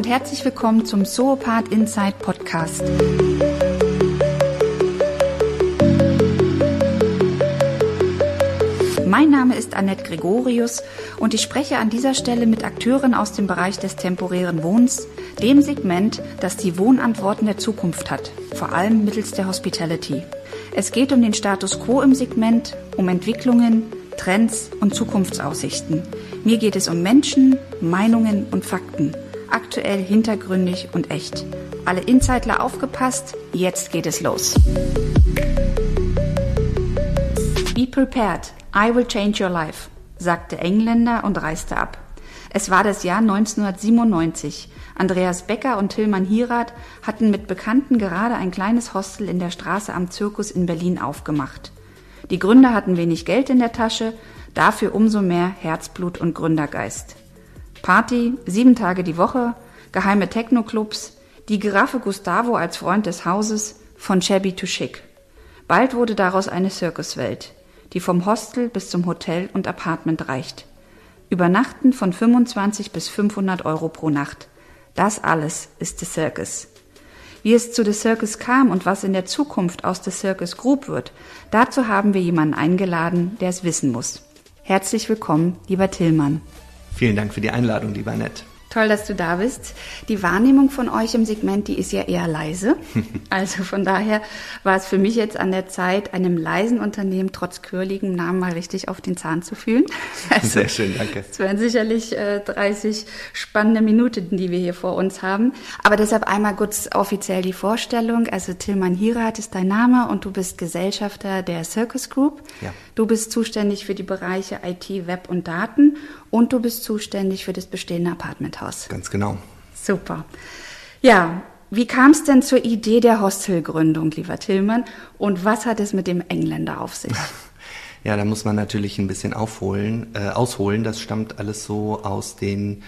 und herzlich willkommen zum Zoopath Inside Podcast. Mein Name ist Annette Gregorius und ich spreche an dieser Stelle mit Akteuren aus dem Bereich des temporären Wohnens, dem Segment, das die Wohnantworten der Zukunft hat, vor allem mittels der Hospitality. Es geht um den Status quo im Segment, um Entwicklungen, Trends und Zukunftsaussichten. Mir geht es um Menschen, Meinungen und Fakten. Aktuell, hintergründig und echt. Alle Insider aufgepasst, jetzt geht es los. Be prepared, I will change your life, sagte Engländer und reiste ab. Es war das Jahr 1997. Andreas Becker und Tillmann Hierath hatten mit Bekannten gerade ein kleines Hostel in der Straße am Zirkus in Berlin aufgemacht. Die Gründer hatten wenig Geld in der Tasche, dafür umso mehr Herzblut und Gründergeist. Party, sieben Tage die Woche, geheime Techno-Clubs, die Giraffe Gustavo als Freund des Hauses, von shabby to chic. Bald wurde daraus eine Circuswelt, die vom Hostel bis zum Hotel und Apartment reicht. Übernachten von 25 bis 500 Euro pro Nacht. Das alles ist The Circus. Wie es zu The Circus kam und was in der Zukunft aus The Circus Group wird, dazu haben wir jemanden eingeladen, der es wissen muss. Herzlich willkommen, lieber Tillmann. Vielen Dank für die Einladung, lieber Nett. Toll, dass du da bist. Die Wahrnehmung von euch im Segment, die ist ja eher leise. Also von daher war es für mich jetzt an der Zeit, einem leisen Unternehmen trotz quirligem Namen mal richtig auf den Zahn zu fühlen. Also, Sehr schön, danke. Es wären sicherlich äh, 30 spannende Minuten, die wir hier vor uns haben. Aber deshalb einmal kurz offiziell die Vorstellung. Also Tilman Hirat ist dein Name und du bist Gesellschafter der Circus Group. Ja. Du bist zuständig für die Bereiche IT, Web und Daten und du bist zuständig für das bestehende Apartment Haus. Ganz genau. Super. Ja, wie kam es denn zur Idee der Hostelgründung, lieber Tillmann? Und was hat es mit dem Engländer auf sich? Ja, da muss man natürlich ein bisschen aufholen, äh, ausholen. Das stammt alles so aus den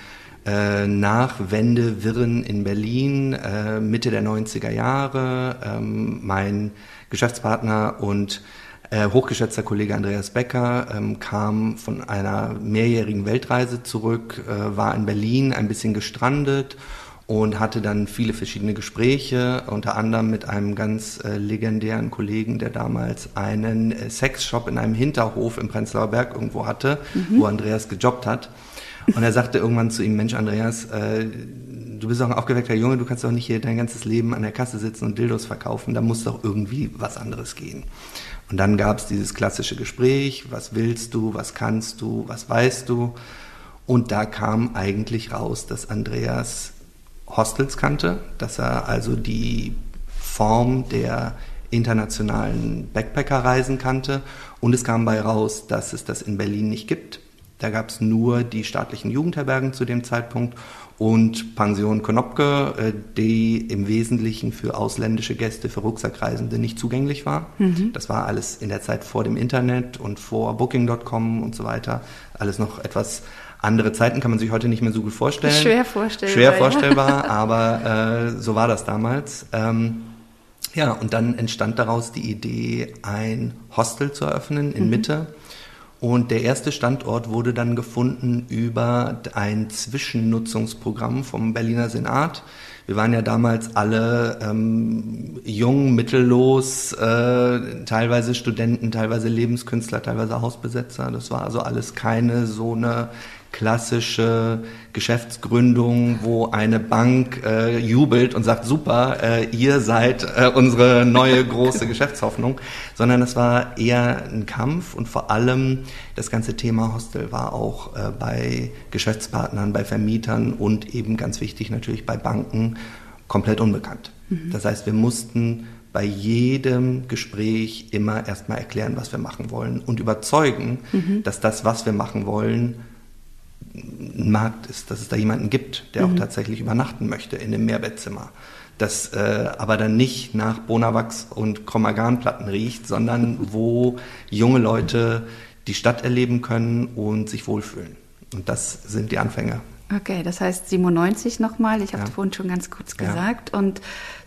äh, Nachwendewirren in Berlin, äh, Mitte der 90er Jahre. Ähm, mein Geschäftspartner und äh, hochgeschätzter Kollege Andreas Becker ähm, kam von einer mehrjährigen Weltreise zurück, äh, war in Berlin ein bisschen gestrandet und hatte dann viele verschiedene Gespräche, unter anderem mit einem ganz äh, legendären Kollegen, der damals einen äh, Sexshop in einem Hinterhof im Prenzlauer Berg irgendwo hatte, mhm. wo Andreas gejobbt hat. Und er sagte irgendwann zu ihm, Mensch Andreas, äh, du bist doch ein aufgeweckter Junge, du kannst doch nicht hier dein ganzes Leben an der Kasse sitzen und Dildos verkaufen, da muss doch irgendwie was anderes gehen. Und dann gab es dieses klassische Gespräch, was willst du, was kannst du, was weißt du. Und da kam eigentlich raus, dass Andreas Hostels kannte, dass er also die Form der internationalen Backpacker-Reisen kannte. Und es kam bei raus, dass es das in Berlin nicht gibt. Da gab es nur die staatlichen Jugendherbergen zu dem Zeitpunkt und Pension Konopke, äh, die im Wesentlichen für ausländische Gäste, für Rucksackreisende nicht zugänglich war. Mhm. Das war alles in der Zeit vor dem Internet und vor Booking.com und so weiter. Alles noch etwas andere Zeiten, kann man sich heute nicht mehr so gut vorstellen. Schwer vorstellbar. Schwer vorstellbar, ja. aber äh, so war das damals. Ähm, ja, und dann entstand daraus die Idee, ein Hostel zu eröffnen in mhm. Mitte und der erste Standort wurde dann gefunden über ein Zwischennutzungsprogramm vom Berliner Senat. Wir waren ja damals alle ähm, jung, mittellos, äh, teilweise Studenten, teilweise Lebenskünstler, teilweise Hausbesetzer. Das war also alles keine so eine klassische Geschäftsgründung, wo eine Bank äh, jubelt und sagt, super, äh, ihr seid äh, unsere neue große Geschäftshoffnung, sondern es war eher ein Kampf und vor allem das ganze Thema Hostel war auch äh, bei Geschäftspartnern, bei Vermietern und eben ganz wichtig natürlich bei Banken komplett unbekannt. Mhm. Das heißt, wir mussten bei jedem Gespräch immer erstmal erklären, was wir machen wollen und überzeugen, mhm. dass das, was wir machen wollen, ein Markt ist, dass es da jemanden gibt, der mhm. auch tatsächlich übernachten möchte in einem Mehrbettzimmer. Das äh, aber dann nicht nach Bonawachs und Chromagan-Platten riecht, sondern wo junge Leute die Stadt erleben können und sich wohlfühlen. Und das sind die Anfänge. Okay, das heißt 97 nochmal. Ich habe Ja. vorhin schon ganz kurz Ja. gesagt. Und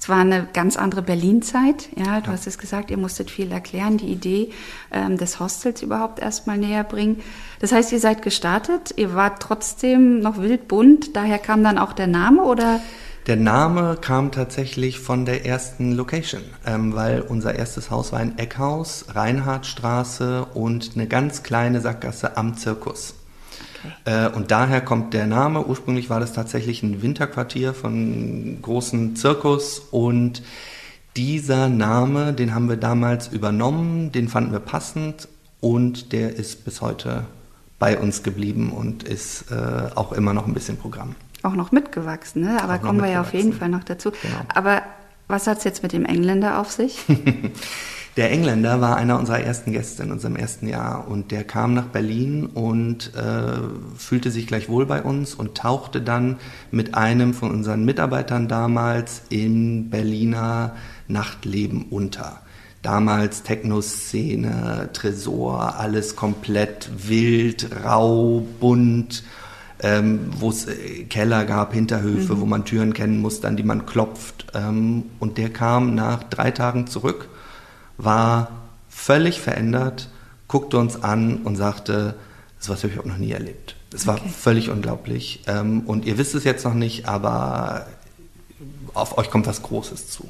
es war eine ganz andere Berlin-Zeit. Ja, du Ja. hast es gesagt, ihr musstet viel erklären, die Idee ähm, des Hostels überhaupt erstmal näher bringen. Das heißt, ihr seid gestartet, ihr wart trotzdem noch wild bunt, daher kam dann auch der Name oder? Der Name kam tatsächlich von der ersten Location, ähm, weil unser erstes Haus war ein Eckhaus, Reinhardtstraße und eine ganz kleine Sackgasse am Zirkus. Äh, und daher kommt der Name. Ursprünglich war das tatsächlich ein Winterquartier von einem großen Zirkus und dieser Name, den haben wir damals übernommen, den fanden wir passend und der ist bis heute bei uns geblieben und ist äh, auch immer noch ein bisschen Programm. Auch noch mitgewachsen, ne? aber Auch kommen wir ja auf jeden Fall noch dazu. Genau. Aber was hat's jetzt mit dem Engländer auf sich? Der Engländer war einer unserer ersten Gäste in unserem ersten Jahr und der kam nach Berlin und äh, fühlte sich gleich wohl bei uns und tauchte dann mit einem von unseren Mitarbeitern damals im Berliner Nachtleben unter. Damals Techno-Szene, Tresor, alles komplett wild, rau, bunt, ähm, wo es äh, Keller gab, Hinterhöfe, wo man Türen kennen musste, an die man klopft. Ähm, und der kam nach drei Tagen zurück war völlig verändert, guckte uns an und sagte, das was habe ich auch noch nie erlebt. Es war Okay. völlig unglaublich. Ähm, und ihr wisst es jetzt noch nicht, aber auf euch kommt was Großes zu.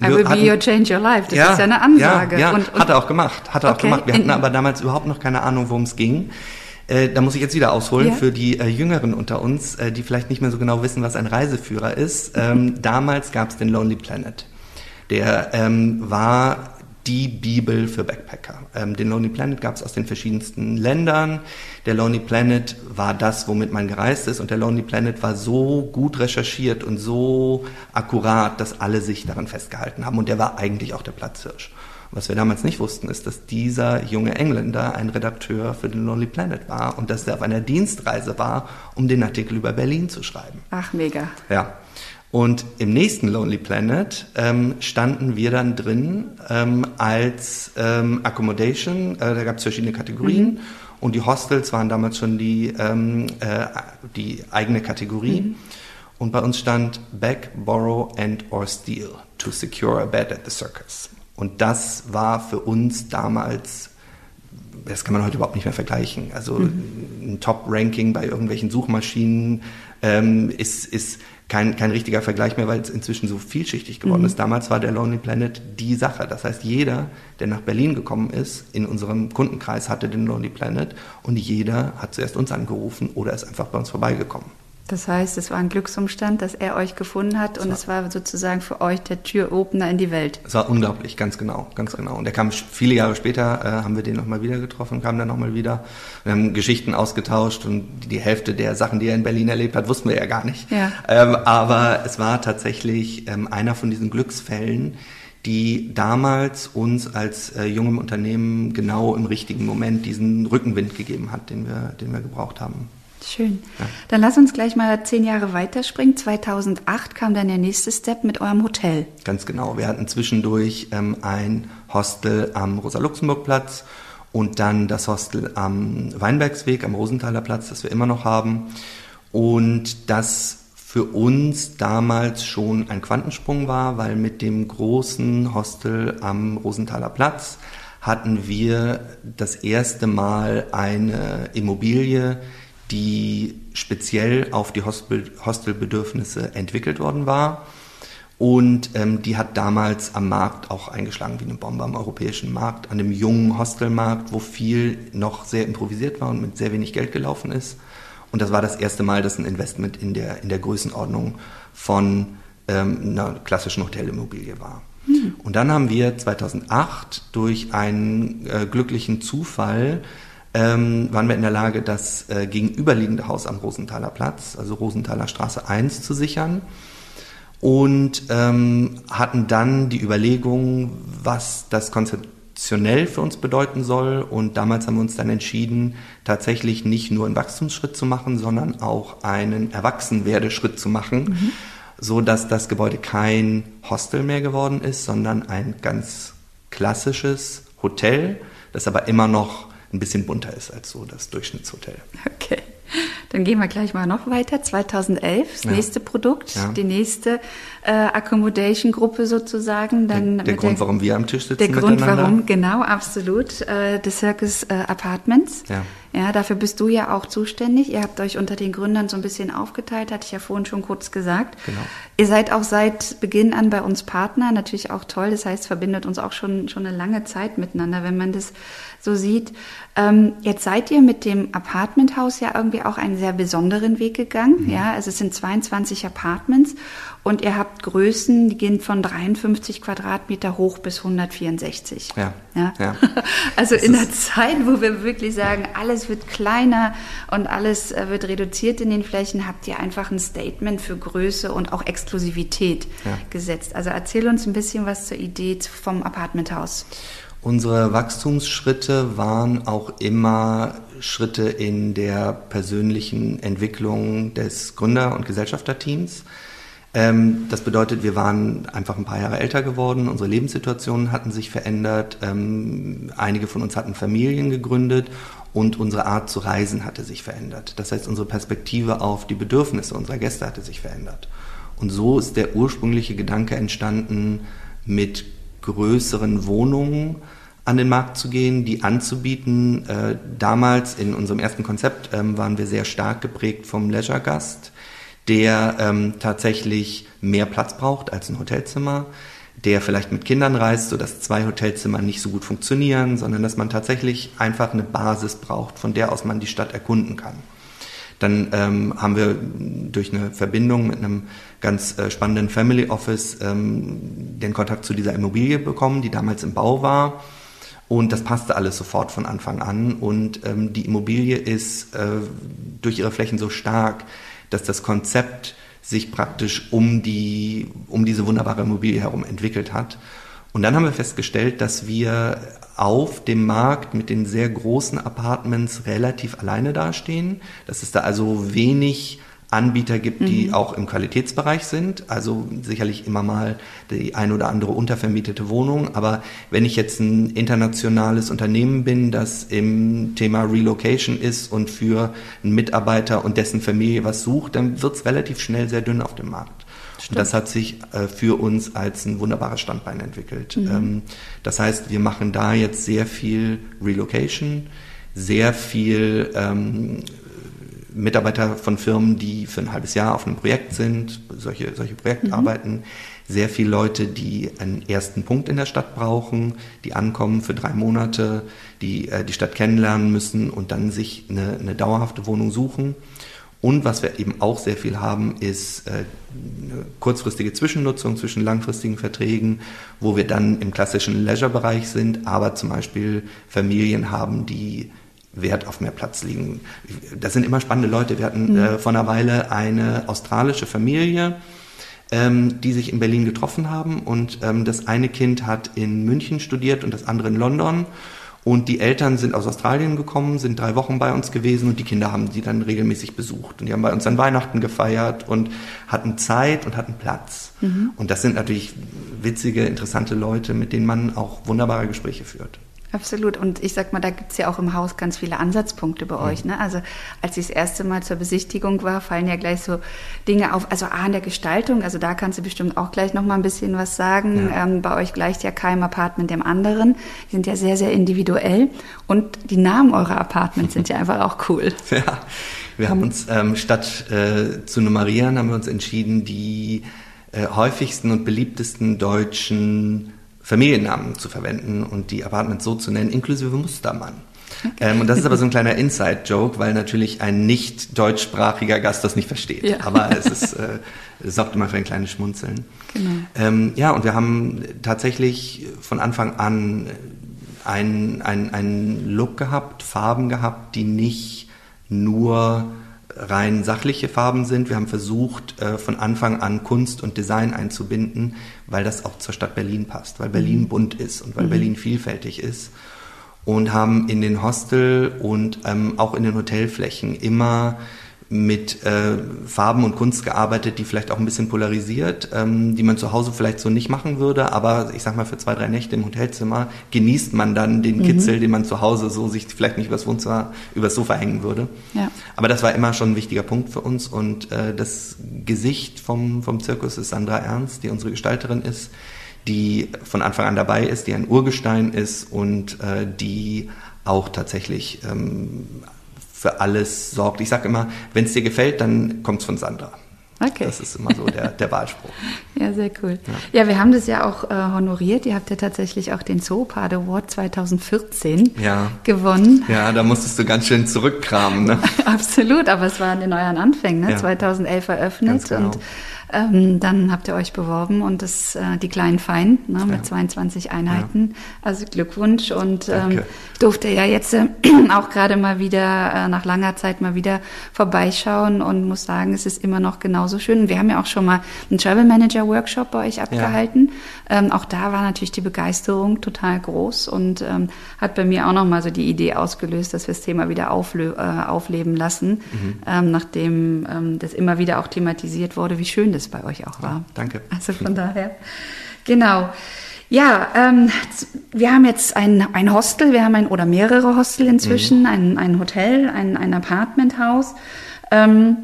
Und I will be hatten- your change your life. Das ist ja eine Ansage. Ja, ja Und, und, hat er auch gemacht. Hat er auch Okay, gemacht. Wir hatten aber damals überhaupt noch keine Ahnung, worum es ging. Äh, da muss ich jetzt wieder ausholen Ja. für die äh, Jüngeren unter uns, äh, die vielleicht nicht mehr so genau wissen, was ein Reiseführer ist. Ähm, damals gab es den Lonely Planet. Der ähm, war die Bibel für Backpacker. Ähm, den Lonely Planet gab es aus den verschiedensten Ländern. Der Lonely Planet war das, womit man gereist ist. Und der Lonely Planet war so gut recherchiert und so akkurat, dass alle sich daran festgehalten haben. Und der war eigentlich auch der Platzhirsch. Was wir damals nicht wussten, ist, dass dieser junge Engländer ein Redakteur für den Lonely Planet war und dass er auf einer Dienstreise war, um den Artikel über Berlin zu schreiben. ach, mega. Ja. Und im nächsten Lonely Planet ähm, standen wir dann drin ähm, als ähm, Accommodation. Äh, da gab es verschiedene Kategorien. Und die Hostels waren damals schon die, ähm, äh, die eigene Kategorie. Und bei uns stand Beg, Borrow and or Steal to secure a bed at the circus. Und das war für uns damals das kann man heute überhaupt nicht mehr vergleichen. Also ein Top-Ranking bei irgendwelchen Suchmaschinen ähm, ist, ist kein, kein richtiger Vergleich mehr, weil es inzwischen so vielschichtig geworden ist. Damals war der Lonely Planet die Sache. Das heißt, jeder, der nach Berlin gekommen ist, in unserem Kundenkreis hatte den Lonely Planet und jeder hat zuerst uns angerufen oder ist einfach bei uns vorbeigekommen. Das heißt, es war ein Glücksumstand, dass er euch gefunden hat und war- es war sozusagen für euch der Türopener in die Welt. Es war unglaublich, ganz genau, ganz genau. Und er kam viele Jahre später, äh, haben wir den nochmal wieder getroffen, kam dann nochmal wieder. Wir haben Geschichten ausgetauscht und die- die Hälfte der Sachen, die er in Berlin erlebt hat, wussten wir ja gar nicht. Ja. Ähm, aber es war tatsächlich ähm, einer von diesen Glücksfällen, die damals uns als äh, jungem Unternehmen genau im richtigen Moment diesen Rückenwind gegeben hat, den wir, den wir gebraucht haben. Schön. Ja. Dann lass uns gleich mal zehn Jahre weiterspringen. 2008 kam dann der nächste Step mit eurem Hotel. Ganz genau. Wir hatten zwischendurch ähm, ein Hostel am Rosa-Luxemburg-Platz und dann das Hostel am Weinbergsweg, am Rosenthaler Platz, das wir immer noch haben. Und das für uns damals schon ein Quantensprung war, weil mit dem großen Hostel am Rosenthaler Platz hatten wir das erste Mal eine Immobilie, die speziell auf die Hostel Hostelbedürfnisse entwickelt worden war. Und ähm, die hat damals am Markt auch eingeschlagen wie eine Bombe am europäischen Markt, an dem jungen Hostelmarkt, wo viel noch sehr improvisiert war und mit sehr wenig Geld gelaufen ist. Und das war das erste Mal, dass ein Investment in der, in der Größenordnung von ähm, einer klassischen Hotelimmobilie war. Und dann haben wir 2008 durch einen äh, glücklichen Zufall ähm, waren wir in der Lage, das äh, gegenüberliegende Haus am Rosenthaler Platz, also Rosenthaler Straße 1, zu sichern. Und ähm, hatten dann die Überlegung, was das konzeptionell für uns bedeuten soll. Und damals haben wir uns dann entschieden, tatsächlich nicht nur einen Wachstumsschritt zu machen, sondern auch einen Erwachsenwerdeschritt zu machen, so dass das Gebäude kein Hostel mehr geworden ist, sondern ein ganz klassisches Hotel, das aber immer noch ein bisschen bunter ist als so das Durchschnittshotel. Okay. Dann gehen wir gleich mal noch weiter. 2011, das Ja. nächste Produkt, Ja. die nächste äh, Accommodation-Gruppe sozusagen. Dann Der, der Grund, warum wir am Tisch sitzen Der Grund, warum, genau, absolut. Äh, The Circus äh, Apartments. Ja. Ja, dafür bist du ja auch zuständig. Ihr habt euch unter den Gründern so ein bisschen aufgeteilt, hatte ich ja vorhin schon kurz gesagt. Genau. Ihr seid auch seit Beginn an bei uns Partner, natürlich auch toll. Das heißt, verbindet uns auch schon, schon eine lange Zeit miteinander, wenn man das so sieht. Ähm, jetzt seid ihr mit dem Apartmenthaus ja irgendwie auch einen sehr besonderen Weg gegangen. Mhm. Ja, also es sind 22 Apartments und ihr habt Größen, die gehen von 53 Quadratmeter hoch bis 164. Ja, ja. ja. Also Das in der Zeit, wo wir wirklich sagen, alles wird kleiner und alles äh, wird reduziert in den Flächen, habt ihr einfach ein Statement für Größe und auch Exklusivität Ja. gesetzt. Also erzähl uns ein bisschen was zur Idee vom Apartmenthaus. Unsere Wachstumsschritte waren auch immer Schritte in der persönlichen Entwicklung des Gründer- und Gesellschafterteams. Ähm, das bedeutet, wir waren einfach ein paar Jahre älter geworden, unsere Lebenssituationen hatten sich verändert, ähm, einige von uns hatten Familien gegründet und unsere Art zu reisen hatte sich verändert. Das heißt, unsere Perspektive auf die Bedürfnisse unserer Gäste hatte sich verändert. Und so ist der ursprüngliche Gedanke entstanden, mit größeren Wohnungen an den Markt zu gehen, die anzubieten. Äh, damals in unserem ersten Konzept ähm, waren wir sehr stark geprägt vom Leisure-Gast, der ähm, tatsächlich mehr Platz braucht als ein Hotelzimmer, der vielleicht mit Kindern reist, sodass zwei Hotelzimmer nicht so gut funktionieren, sondern dass man tatsächlich einfach eine Basis braucht, von der aus man die Stadt erkunden kann. Dann ähm, haben wir durch eine Verbindung mit einem ganz äh, spannenden Family Office ähm, den Kontakt zu dieser Immobilie bekommen, die damals im Bau war. Und das passte alles sofort von Anfang an. Und ähm, die Immobilie ist äh, durch ihre Flächen so stark, dass das Konzept sich praktisch um, die, um diese wunderbare Immobilie herum entwickelt hat. Und dann haben wir festgestellt, dass wir auf dem Markt mit den sehr großen Apartments relativ alleine dastehen, dass es da also wenig Anbieter gibt, die auch im Qualitätsbereich sind. Also sicherlich immer mal die ein oder andere untervermietete Wohnung. Aber wenn ich jetzt ein internationales Unternehmen bin, das im Thema Relocation ist und für einen Mitarbeiter und dessen Familie was sucht, dann wird es relativ schnell sehr dünn auf dem Markt. Und das hat sich äh, für uns als ein wunderbares Standbein entwickelt. Ähm, das heißt, wir machen da jetzt sehr viel Relocation, sehr viel ähm, Mitarbeiter von Firmen, die für ein halbes Jahr auf einem Projekt sind, solche, solche Projektarbeiten, sehr viele Leute, die einen ersten Punkt in der Stadt brauchen, die ankommen für drei Monate, die äh, die Stadt kennenlernen müssen und dann sich eine, eine dauerhafte Wohnung suchen. Und was wir eben auch sehr viel haben, ist äh, eine kurzfristige Zwischennutzung zwischen langfristigen Verträgen, wo wir dann im klassischen Leisure-Bereich sind, aber zum Beispiel Familien haben, die Wert auf mehr Platz liegen. Das sind immer spannende Leute. Wir hatten äh, vor einer Weile eine australische Familie, ähm, die sich in Berlin getroffen haben und ähm, das eine Kind hat in München studiert und das andere in London. Und die Eltern sind aus Australien gekommen, sind drei Wochen bei uns gewesen und die Kinder haben sie dann regelmäßig besucht. Und die haben bei uns an Weihnachten gefeiert und hatten Zeit und hatten Platz. Und das sind natürlich witzige, interessante Leute, mit denen man auch wunderbare Gespräche führt. Absolut. Und ich sag mal, da gibt's ja auch im Haus ganz viele Ansatzpunkte bei euch. Ne? Also als ich das erste Mal zur Besichtigung war, fallen ja gleich so Dinge auf. Also A in der Gestaltung, also da kannst du bestimmt auch gleich noch mal ein bisschen was sagen. Ja. Ähm, bei euch gleicht ja kein Apartment dem anderen. Die sind ja sehr, sehr individuell. Und die Namen eurer Apartments sind ja einfach auch cool. Ja, wir haben uns ähm, statt äh, zu nummerieren, haben wir uns entschieden, die äh, häufigsten und beliebtesten deutschen Familiennamen zu verwenden und die Apartments so zu nennen, inklusive Mustermann. Ähm, und das ist aber so ein kleiner Inside-Joke, weil natürlich ein nicht deutschsprachiger Gast das nicht versteht. Ja. Aber es ist, äh, es sorgt immer für ein kleines Schmunzeln. Genau. Ähm, ja, und wir haben tatsächlich von Anfang an einen, einen Look gehabt, Farben gehabt, die nicht nur rein sachliche Farben sind. Wir haben versucht, äh, von Anfang an Kunst und Design einzubinden, weil das auch zur Stadt Berlin passt, weil Berlin bunt ist und weil Berlin vielfältig ist. Und haben in den Hostel und ähm, auch in den Hotelflächen immer mit äh, Farben und Kunst gearbeitet, die vielleicht auch ein bisschen polarisiert, ähm, die man zu Hause vielleicht so nicht machen würde, aber ich sag mal für zwei, drei Nächte im Hotelzimmer genießt man dann den mhm. Kitzel, den man zu Hause so sich vielleicht nicht übers Wohnzimmer, übers Sofa hängen würde. Ja. Aber das war immer schon ein wichtiger Punkt für uns und äh, das Gesicht vom, vom Zirkus ist Sandra Ernst, die unsere Gestalterin ist, die von Anfang an dabei ist, die ein Urgestein ist und äh, die auch tatsächlich ähm, für alles sorgt. Ich sage immer, wenn es dir gefällt, dann kommt es von Sandra. Okay. Das ist immer so der, der Wahlspruch. ja, sehr cool. Ja. ja. wir haben das ja auch äh, honoriert. Ihr habt ja tatsächlich auch den Zoopard Award 2014 ja. gewonnen. Ja, da musstest du ganz schön zurückkramen. Ne? Absolut, aber es war in neuen Anfängen, ne? Ja. 2011 eröffnet. Genau. Und ähm, dann habt ihr euch beworben und das, äh, die kleinen Fein ne, mit ja. 22 Einheiten. Ja. Also Glückwunsch und ähm, durfte ja jetzt äh, auch gerade mal wieder äh, nach langer Zeit mal wieder vorbeischauen und muss sagen, es ist immer noch genauso schön. Wir haben ja auch schon mal einen Travel Manager Workshop bei euch abgehalten. Ja. Ähm, auch da war natürlich die Begeisterung total groß und ähm, hat bei mir auch noch mal so die Idee ausgelöst, dass wir das Thema wieder äh, aufleben lassen, mhm. ähm, nachdem ähm, das immer wieder auch thematisiert wurde, wie schön das bei euch auch war. Ja, danke. Also von daher, genau. Ja, ähm, wir haben jetzt ein, ein Hostel, wir haben ein oder mehrere Hostel inzwischen, mhm. ein, ein Hotel, ein, ein Apartmenthaus. Ähm,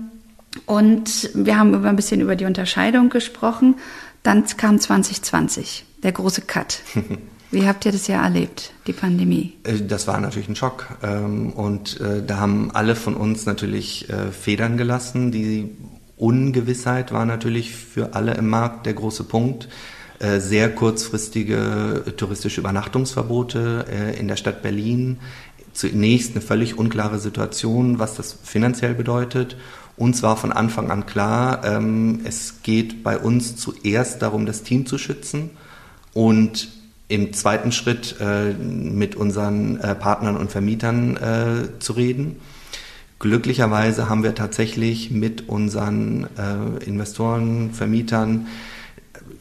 und wir haben über ein bisschen über die Unterscheidung gesprochen. Dann kam 2020, der große Cut. Wie habt ihr das ja erlebt, die Pandemie? Äh, das war natürlich ein Schock. Ähm, und äh, da haben alle von uns natürlich äh, Federn gelassen. Die Ungewissheit war natürlich für alle im Markt der große Punkt. Äh, sehr kurzfristige touristische Übernachtungsverbote äh, in der Stadt Berlin. Zunächst eine völlig unklare Situation, was das finanziell bedeutet. Uns war von Anfang an klar, ähm, es geht bei uns zuerst darum, das Team zu schützen und im zweiten Schritt äh, mit unseren Partnern und Vermietern zu reden. Glücklicherweise haben wir tatsächlich mit unseren äh, Investoren, Vermietern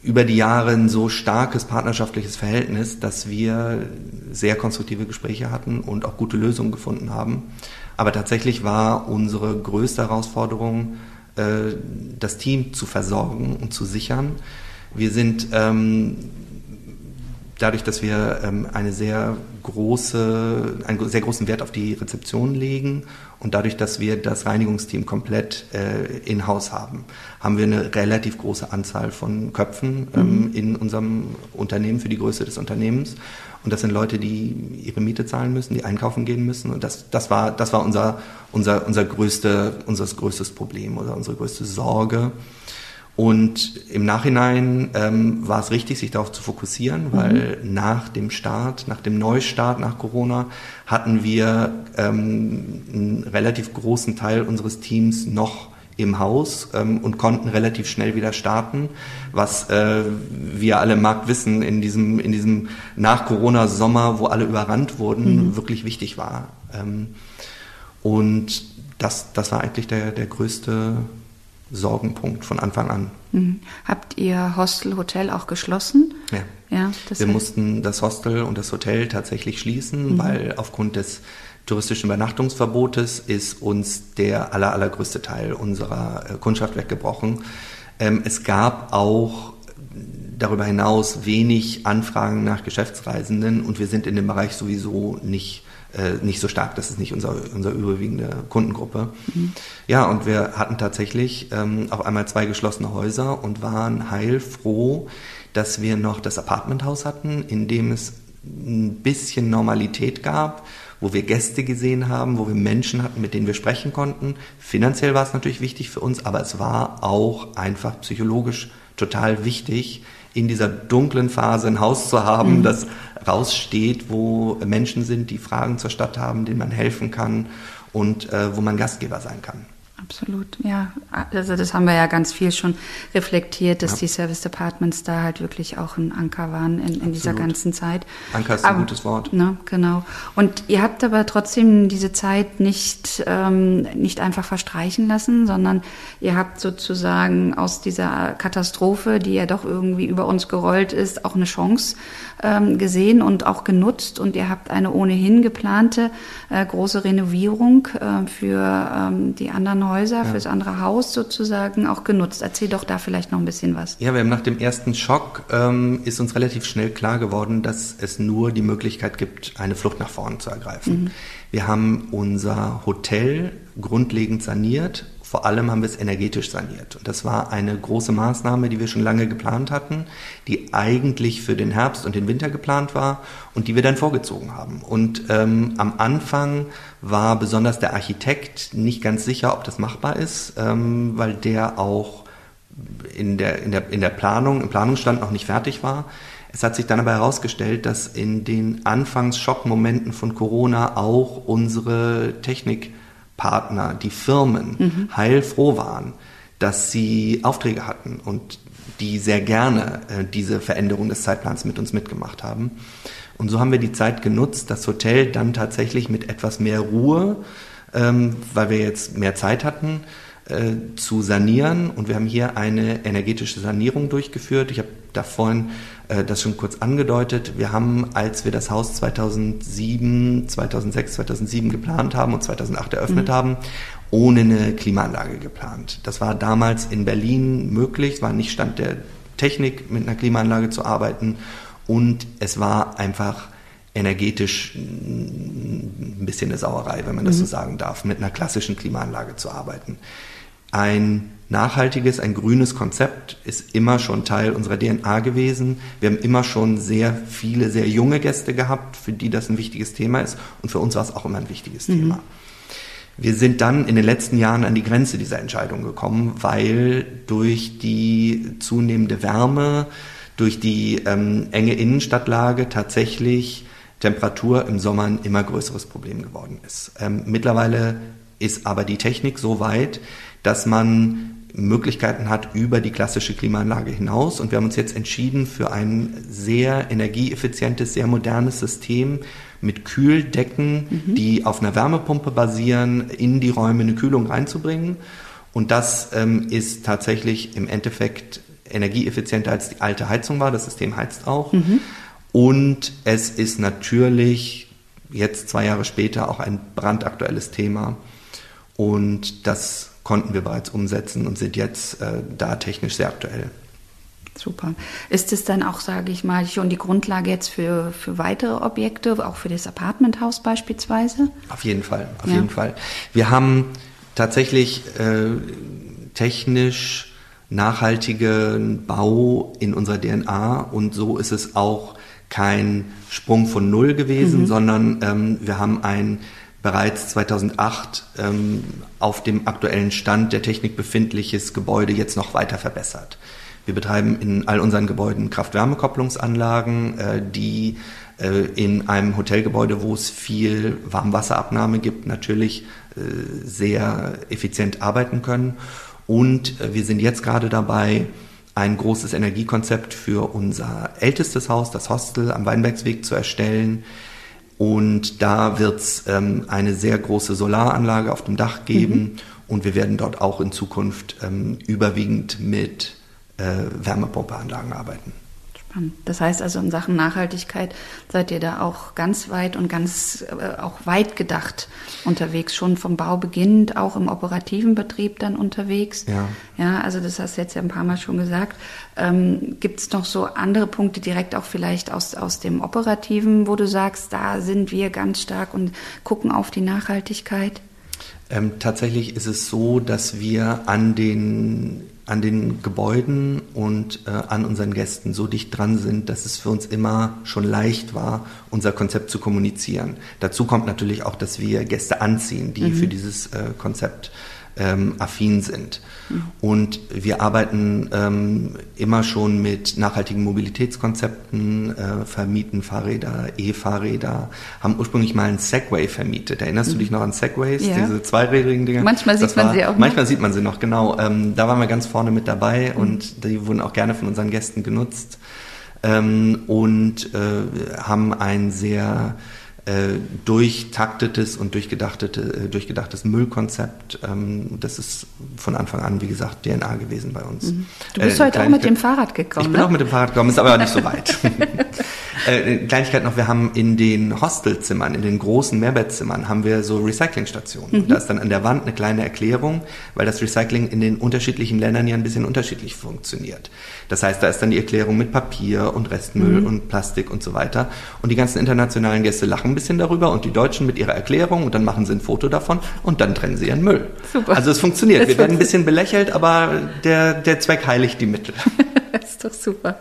über die Jahre ein so starkes partnerschaftliches Verhältnis, dass wir sehr konstruktive Gespräche hatten und auch gute Lösungen gefunden haben. Aber tatsächlich war unsere größte Herausforderung, äh, das Team zu versorgen und zu sichern. Wir sind ähm, dadurch, dass wir ähm, eine sehr große, einen sehr großen Wert auf die Rezeption legen und dadurch, dass wir das Reinigungsteam komplett äh, in-house haben, haben wir eine relativ große Anzahl von Köpfen ähm, mhm. in unserem Unternehmen für die Größe des Unternehmens. Und das sind Leute, die ihre Miete zahlen müssen, die einkaufen gehen müssen. Und das, das war, das war unser, unser, unser, größte, unser größtes Problem oder unsere größte Sorge. Und im Nachhinein ähm, war es richtig, sich darauf zu fokussieren, mhm. weil mhm. nach dem Start, nach dem Neustart nach Corona, hatten wir ähm, einen relativ großen Teil unseres Teams noch im Haus ähm, und konnten relativ schnell wieder starten, was äh, wir alle im Markt wissen, in diesem, in diesem Nach-Corona-Sommer, wo alle überrannt wurden, mhm. wirklich wichtig war. Ähm, und das, das war eigentlich der, der größte Sorgenpunkt von Anfang an. Mhm. Habt ihr Hostel, Hotel auch geschlossen? Ja. ja Wir mussten das Hostel und das Hotel tatsächlich schließen, mhm. weil aufgrund des touristischen Übernachtungsverbotes ist uns der aller, allergrößte Teil unserer äh, Kundschaft weggebrochen. Ähm, es gab auch darüber hinaus wenig Anfragen nach Geschäftsreisenden und wir sind in dem Bereich sowieso nicht äh, nicht so stark. Das ist nicht unser, unser überwiegende Kundengruppe. Mhm. Ja, und wir hatten tatsächlich ähm, auf einmal zwei geschlossene Häuser und waren heilfroh, dass wir noch das Apartmenthaus hatten, in dem es ein bisschen Normalität gab, wo wir Gäste gesehen haben, wo wir Menschen hatten, mit denen wir sprechen konnten. Finanziell war es natürlich wichtig für uns, aber es war auch einfach psychologisch total wichtig, in dieser dunklen Phase ein Haus zu haben, mhm. das raussteht, wo Menschen sind, die Fragen zur Stadt haben, denen man helfen kann und äh, wo man Gastgeber sein kann. Absolut, ja. Also das haben wir ja ganz viel schon reflektiert, dass ja. die Service Departments da halt wirklich auch ein Anker waren in, in dieser ganzen Zeit. Anker ist ein gutes Wort. Ne, genau. Und ihr habt aber trotzdem diese Zeit nicht, ähm, nicht einfach verstreichen lassen, sondern ihr habt sozusagen aus dieser Katastrophe, die ja doch irgendwie über uns gerollt ist, auch eine Chance ähm, gesehen und auch genutzt. Und ihr habt eine ohnehin geplante äh, große Renovierung äh, für ähm, die anderen Häuser ja. fürs andere Haus sozusagen auch genutzt. Erzähl doch da vielleicht noch ein bisschen was. Ja, wir haben nach dem ersten Schock ähm, ist uns relativ schnell klar geworden, dass es nur die Möglichkeit gibt, eine Flucht nach vorne zu ergreifen. Mhm. Wir haben unser Hotel grundlegend saniert vor allem haben wir es energetisch saniert. Und das war eine große Maßnahme, die wir schon lange geplant hatten, die eigentlich für den Herbst und den Winter geplant war und die wir dann vorgezogen haben. Und ähm, am Anfang war besonders der Architekt nicht ganz sicher, ob das machbar ist, ähm, weil der auch in der, in, der, in der Planung, im Planungsstand noch nicht fertig war. Es hat sich dann aber herausgestellt, dass in den Anfangsschockmomenten von Corona auch unsere Technik Partner, die Firmen mhm. heilfroh waren, dass sie Aufträge hatten und die sehr gerne äh, diese Veränderung des Zeitplans mit uns mitgemacht haben. Und so haben wir die Zeit genutzt, das Hotel dann tatsächlich mit etwas mehr Ruhe, ähm, weil wir jetzt mehr Zeit hatten, äh, zu sanieren. Und wir haben hier eine energetische Sanierung durchgeführt. Ich habe da vorhin äh, das schon kurz angedeutet. Wir haben, als wir das Haus 2007, 2006, 2007 geplant haben und 2008 eröffnet mhm. haben, ohne eine Klimaanlage geplant. Das war damals in Berlin möglich. Es war nicht Stand der Technik, mit einer Klimaanlage zu arbeiten. Und es war einfach energetisch ein bisschen eine Sauerei, wenn man das mhm. so sagen darf, mit einer klassischen Klimaanlage zu arbeiten. Ein nachhaltiges, ein grünes Konzept ist immer schon Teil unserer DNA gewesen. Wir haben immer schon sehr viele, sehr junge Gäste gehabt, für die das ein wichtiges Thema ist. Und für uns war es auch immer ein wichtiges mhm. Thema. Wir sind dann in den letzten Jahren an die Grenze dieser Entscheidung gekommen, weil durch die zunehmende Wärme, durch die ähm, enge Innenstadtlage tatsächlich Temperatur im Sommer ein immer größeres Problem geworden ist. Ähm, mittlerweile ist aber die Technik so weit, dass man Möglichkeiten hat über die klassische Klimaanlage hinaus. Und wir haben uns jetzt entschieden für ein sehr energieeffizientes, sehr modernes System mit Kühldecken, mhm. die auf einer Wärmepumpe basieren, in die Räume eine Kühlung reinzubringen. Und das ähm, ist tatsächlich im Endeffekt energieeffizienter als die alte Heizung war. Das System heizt auch. Mhm. Und es ist natürlich jetzt zwei Jahre später auch ein brandaktuelles Thema. Und das konnten wir bereits umsetzen und sind jetzt äh, da technisch sehr aktuell. Super. Ist es dann auch, sage ich mal, schon die Grundlage jetzt für, für weitere Objekte, auch für das Apartmenthaus beispielsweise? Auf jeden Fall, auf ja. jeden Fall. Wir haben tatsächlich äh, technisch nachhaltigen Bau in unserer DNA und so ist es auch kein Sprung von Null gewesen, mhm. sondern ähm, wir haben ein bereits 2008 ähm, auf dem aktuellen Stand der Technik befindliches Gebäude jetzt noch weiter verbessert. Wir betreiben in all unseren Gebäuden Kraft-Wärme-Kopplungsanlagen, äh, die äh, in einem Hotelgebäude, wo es viel Warmwasserabnahme gibt, natürlich äh, sehr effizient arbeiten können. Und äh, wir sind jetzt gerade dabei, ein großes Energiekonzept für unser ältestes Haus, das Hostel am Weinbergsweg, zu erstellen, und da wird es ähm, eine sehr große Solaranlage auf dem Dach geben. Mhm. Und wir werden dort auch in Zukunft ähm, überwiegend mit äh, Wärmepumpeanlagen arbeiten. Spannend. Das heißt also in Sachen Nachhaltigkeit seid ihr da auch ganz weit und ganz äh, auch weit gedacht unterwegs, schon vom Bau beginnend, auch im operativen Betrieb dann unterwegs. Ja. Ja, also das hast du jetzt ja ein paar Mal schon gesagt. Ähm, Gibt es noch so andere Punkte direkt auch vielleicht aus, aus dem Operativen, wo du sagst, da sind wir ganz stark und gucken auf die Nachhaltigkeit? Ähm, tatsächlich ist es so, dass wir an den an den Gebäuden und äh, an unseren Gästen so dicht dran sind, dass es für uns immer schon leicht war, unser Konzept zu kommunizieren. Dazu kommt natürlich auch, dass wir Gäste anziehen, die mhm. für dieses äh, Konzept ähm, affin sind. Mhm. Und wir arbeiten ähm, immer schon mit nachhaltigen Mobilitätskonzepten, äh, vermieten Fahrräder, E-Fahrräder, haben ursprünglich mal einen Segway vermietet. Erinnerst mhm. du dich noch an Segways, ja. diese zweirädrigen Dinge? Manchmal das sieht man sie auch. Noch. Manchmal sieht man sie noch, genau. Ähm, da waren wir ganz vorne mit dabei mhm. und die wurden auch gerne von unseren Gästen genutzt ähm, und äh, haben ein sehr äh, durchtaktetes und durchgedachtete, äh, durchgedachtes Müllkonzept. Ähm, das ist von Anfang an, wie gesagt, DNA gewesen bei uns. Mhm. Du bist äh, heute auch mit dem Fahrrad gekommen. Ich bin ne? auch mit dem Fahrrad gekommen, ist aber nicht so weit. äh, Kleinigkeit noch, wir haben in den Hostelzimmern, in den großen Mehrbettzimmern, haben wir so Recyclingstationen. Mhm. da ist dann an der Wand eine kleine Erklärung, weil das Recycling in den unterschiedlichen Ländern ja ein bisschen unterschiedlich funktioniert. Das heißt, da ist dann die Erklärung mit Papier und Restmüll mhm. und Plastik und so weiter. Und die ganzen internationalen Gäste lachen ein bisschen darüber und die Deutschen mit ihrer Erklärung und dann machen sie ein Foto davon und dann trennen sie ihren Müll. Super. Also es funktioniert. Das Wir werden ein bisschen belächelt, aber der, der Zweck heiligt die Mittel. das ist doch super.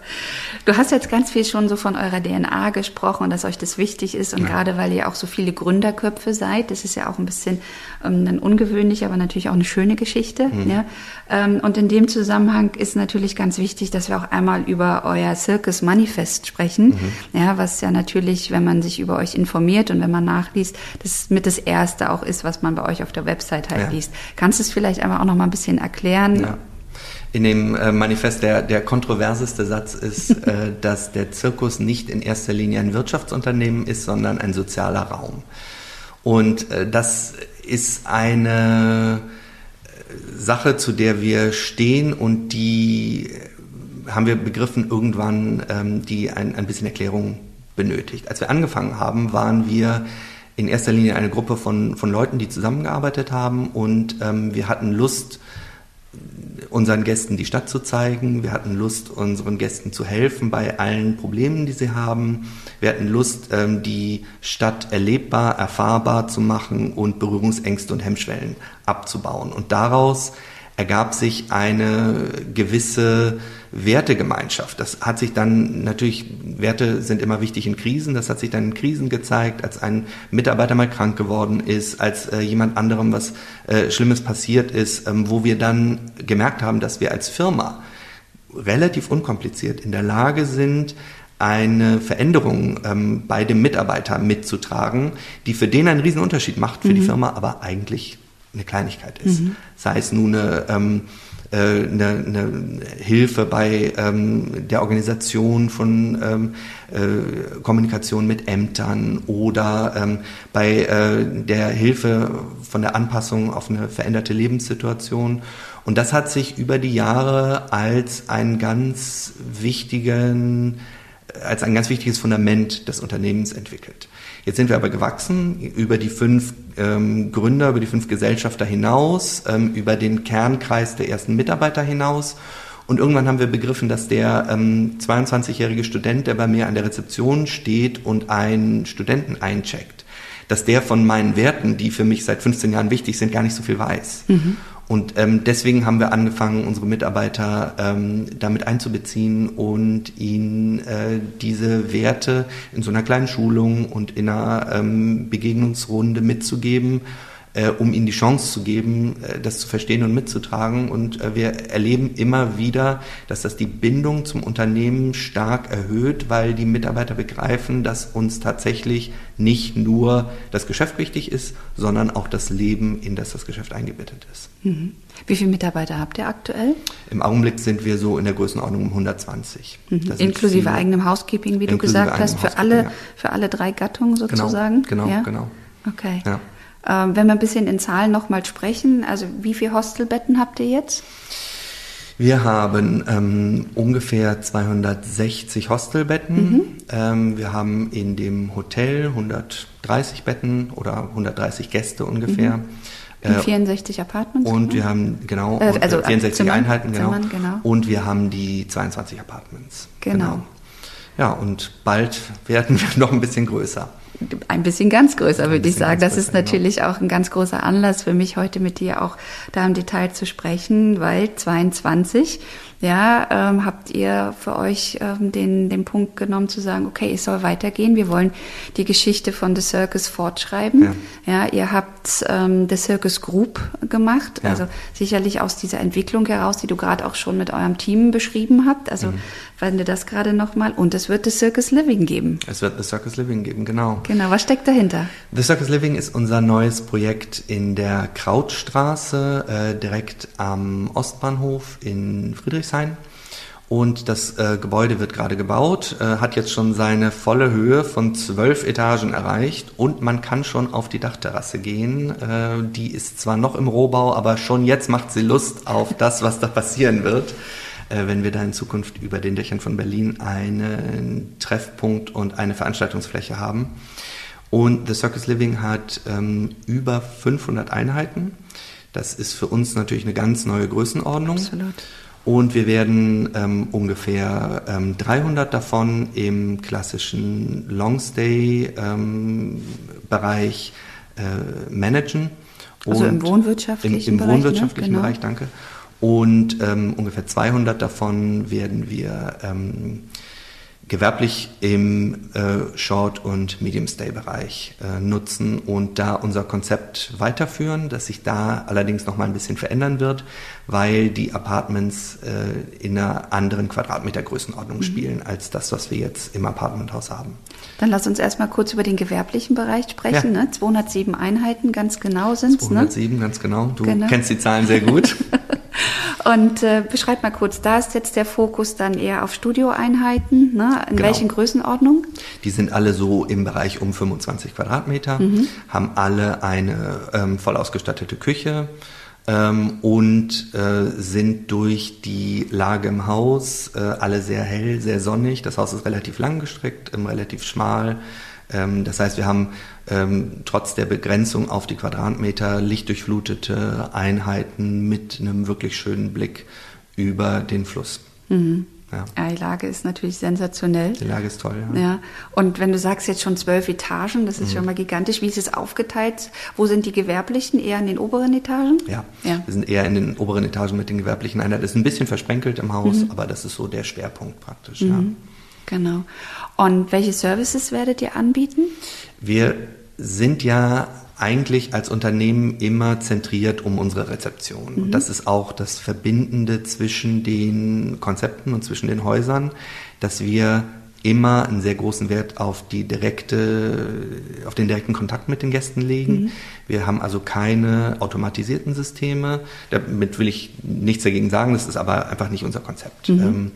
Du hast jetzt ganz viel schon so von eurer DNA gesprochen und dass euch das wichtig ist und ja. gerade weil ihr auch so viele Gründerköpfe seid, das ist ja auch ein bisschen ähm, dann ungewöhnlich, aber natürlich auch eine schöne Geschichte. Mhm. Ja? Ähm, und in dem Zusammenhang ist natürlich ganz wichtig, dass wir auch einmal über euer Circus Manifest sprechen, mhm. ja, was ja natürlich, wenn man sich über euch informiert und wenn man nachliest, das mit das erste auch ist, was man bei euch auf der Website halt ja. liest. Kannst du es vielleicht einmal auch noch mal ein bisschen erklären? Ja in dem äh, Manifest der, der kontroverseste Satz ist, äh, dass der Zirkus nicht in erster Linie ein Wirtschaftsunternehmen ist, sondern ein sozialer Raum. Und äh, das ist eine äh, Sache, zu der wir stehen und die äh, haben wir begriffen irgendwann, ähm, die ein, ein bisschen Erklärung benötigt. Als wir angefangen haben, waren wir in erster Linie eine Gruppe von, von Leuten, die zusammengearbeitet haben und ähm, wir hatten Lust, unseren Gästen die Stadt zu zeigen. Wir hatten Lust, unseren Gästen zu helfen bei allen Problemen, die sie haben. Wir hatten Lust, ähm, die Stadt erlebbar, erfahrbar zu machen und Berührungsängste und Hemmschwellen abzubauen. Und daraus ergab sich eine gewisse Wertegemeinschaft. Das hat sich dann natürlich, Werte sind immer wichtig in Krisen, das hat sich dann in Krisen gezeigt, als ein Mitarbeiter mal krank geworden ist, als äh, jemand anderem was äh, Schlimmes passiert ist, ähm, wo wir dann gemerkt haben, dass wir als Firma relativ unkompliziert in der Lage sind, eine Veränderung ähm, bei dem Mitarbeiter mitzutragen, die für den einen riesen Unterschied macht, für mhm. die Firma aber eigentlich eine Kleinigkeit ist. Mhm. Sei es nun eine ähm, äh, eine, eine Hilfe bei ähm, der Organisation von ähm, äh, Kommunikation mit Ämtern oder ähm, bei äh, der Hilfe von der Anpassung auf eine veränderte Lebenssituation. Und das hat sich über die Jahre als einen ganz wichtigen als ein ganz wichtiges Fundament des Unternehmens entwickelt. Jetzt sind wir aber gewachsen über die fünf ähm, Gründer, über die fünf Gesellschafter hinaus, ähm, über den Kernkreis der ersten Mitarbeiter hinaus. Und irgendwann haben wir begriffen, dass der ähm, 22-jährige Student, der bei mir an der Rezeption steht und einen Studenten eincheckt, dass der von meinen Werten, die für mich seit 15 Jahren wichtig sind, gar nicht so viel weiß. Mhm. Und ähm, deswegen haben wir angefangen, unsere Mitarbeiter ähm, damit einzubeziehen und ihnen äh, diese Werte in so einer kleinen Schulung und in einer ähm, Begegnungsrunde mitzugeben äh, um ihnen die Chance zu geben, äh, das zu verstehen und mitzutragen. Und äh, wir erleben immer wieder, dass das die Bindung zum Unternehmen stark erhöht, weil die Mitarbeiter begreifen, dass uns tatsächlich nicht nur das Geschäft wichtig ist, sondern auch das Leben, in das das Geschäft eingebettet ist. Mhm. Wie viele Mitarbeiter habt ihr aktuell? Im Augenblick sind wir so in der Größenordnung um 120. Mhm. Inklusive viele, eigenem Housekeeping, wie du gesagt hast, für alle, ja. für alle drei Gattungen genau, sozusagen? Genau, genau, ja? genau. Okay. Ja. Ähm, wenn wir ein bisschen in Zahlen nochmal sprechen, also wie viele Hostelbetten habt ihr jetzt? Wir haben ähm, ungefähr 260 Hostelbetten. Mhm. Ähm, wir haben in dem Hotel 130 Betten oder 130 Gäste ungefähr. Mhm. In 64 äh, Apartments? Und genau? wir haben, genau, äh, also 64 Zimmern, Einheiten, genau. Zimmern, genau. Und wir haben die 22 Apartments. Genau. genau. Ja, und bald werden wir noch ein bisschen größer ein bisschen ganz größer, würde ich sagen. Das ist natürlich genau. auch ein ganz großer Anlass für mich, heute mit dir auch da im Detail zu sprechen, weil 22 ja, ähm, habt ihr für euch ähm, den, den Punkt genommen zu sagen, okay, es soll weitergehen. Wir wollen die Geschichte von The Circus fortschreiben. Ja, ja ihr habt ähm, The Circus Group gemacht, ja. also sicherlich aus dieser Entwicklung heraus, die du gerade auch schon mit eurem Team beschrieben habt. Also mhm. Wende das gerade nochmal. Und es wird The Circus Living geben. Es wird The Circus Living geben, genau. Genau, was steckt dahinter? The Circus Living ist unser neues Projekt in der Krautstraße, äh, direkt am Ostbahnhof in Friedrichshain. Und das äh, Gebäude wird gerade gebaut, äh, hat jetzt schon seine volle Höhe von zwölf Etagen erreicht und man kann schon auf die Dachterrasse gehen. Äh, die ist zwar noch im Rohbau, aber schon jetzt macht sie Lust auf das, was da passieren wird, wenn wir da in Zukunft über den Dächern von Berlin einen Treffpunkt und eine Veranstaltungsfläche haben. Und The Circus Living hat ähm, über 500 Einheiten. Das ist für uns natürlich eine ganz neue Größenordnung. Absolut. Und wir werden ähm, ungefähr ähm, 300 davon im klassischen Longstay-Bereich ähm, äh, managen. Also im wohnwirtschaftlichen im, im Bereich. ne? wohnwirtschaftlichen Genau. Bereich, danke. Und ähm, ungefähr 200 davon werden wir ähm, gewerblich im äh, Short- und Medium-Stay-Bereich äh, nutzen und da unser Konzept weiterführen, das sich da allerdings noch mal ein bisschen verändern wird, weil die Apartments äh, in einer anderen Quadratmetergrößenordnung Mhm. spielen als das, was wir jetzt im Apartmenthaus haben. Dann lass uns erstmal kurz über den gewerblichen Bereich sprechen. Ja. Ne? 207 Einheiten, ganz genau sind es. Ne? 207, ganz genau. Du Genau. kennst die Zahlen sehr gut. Und äh, beschreib mal kurz, da ist jetzt der Fokus dann eher auf Studioeinheiten. Ne? In Genau. welchen Größenordnungen? Die sind alle so im Bereich um 25 Quadratmeter, haben alle eine ähm, voll ausgestattete Küche ähm, und äh, sind durch die Lage im Haus äh, alle sehr hell, sehr sonnig. Das Haus ist relativ lang gestreckt, ähm, relativ schmal. Ähm, das heißt, wir haben ähm, trotz der Begrenzung auf die Quadratmeter lichtdurchflutete Einheiten mit einem wirklich schönen Blick über den Fluss. Ja, Ja, die Lage ist natürlich sensationell. die Lage ist toll. Ja. Ja, und wenn du sagst jetzt schon zwölf Etagen, das ist Mhm. schon mal gigantisch. Wie ist es aufgeteilt? Wo sind die gewerblichen? Eher in den oberen Etagen? Ja. Ja. wir sind eher in den oberen Etagen mit den gewerblichen Einheiten. Das ist ein bisschen versprenkelt im Haus, Mhm. aber das ist so der Schwerpunkt praktisch. Ja. Genau. Und welche Services werdet ihr anbieten? Wir sind ja eigentlich als Unternehmen immer zentriert um unsere Rezeption. Und das ist auch das Verbindende zwischen den Konzepten und zwischen den Häusern, dass wir immer einen sehr großen Wert auf die direkte, auf den direkten Kontakt mit den Gästen legen. Wir haben also keine automatisierten Systeme. Damit will ich nichts dagegen sagen, das ist aber einfach nicht unser Konzept. Ähm,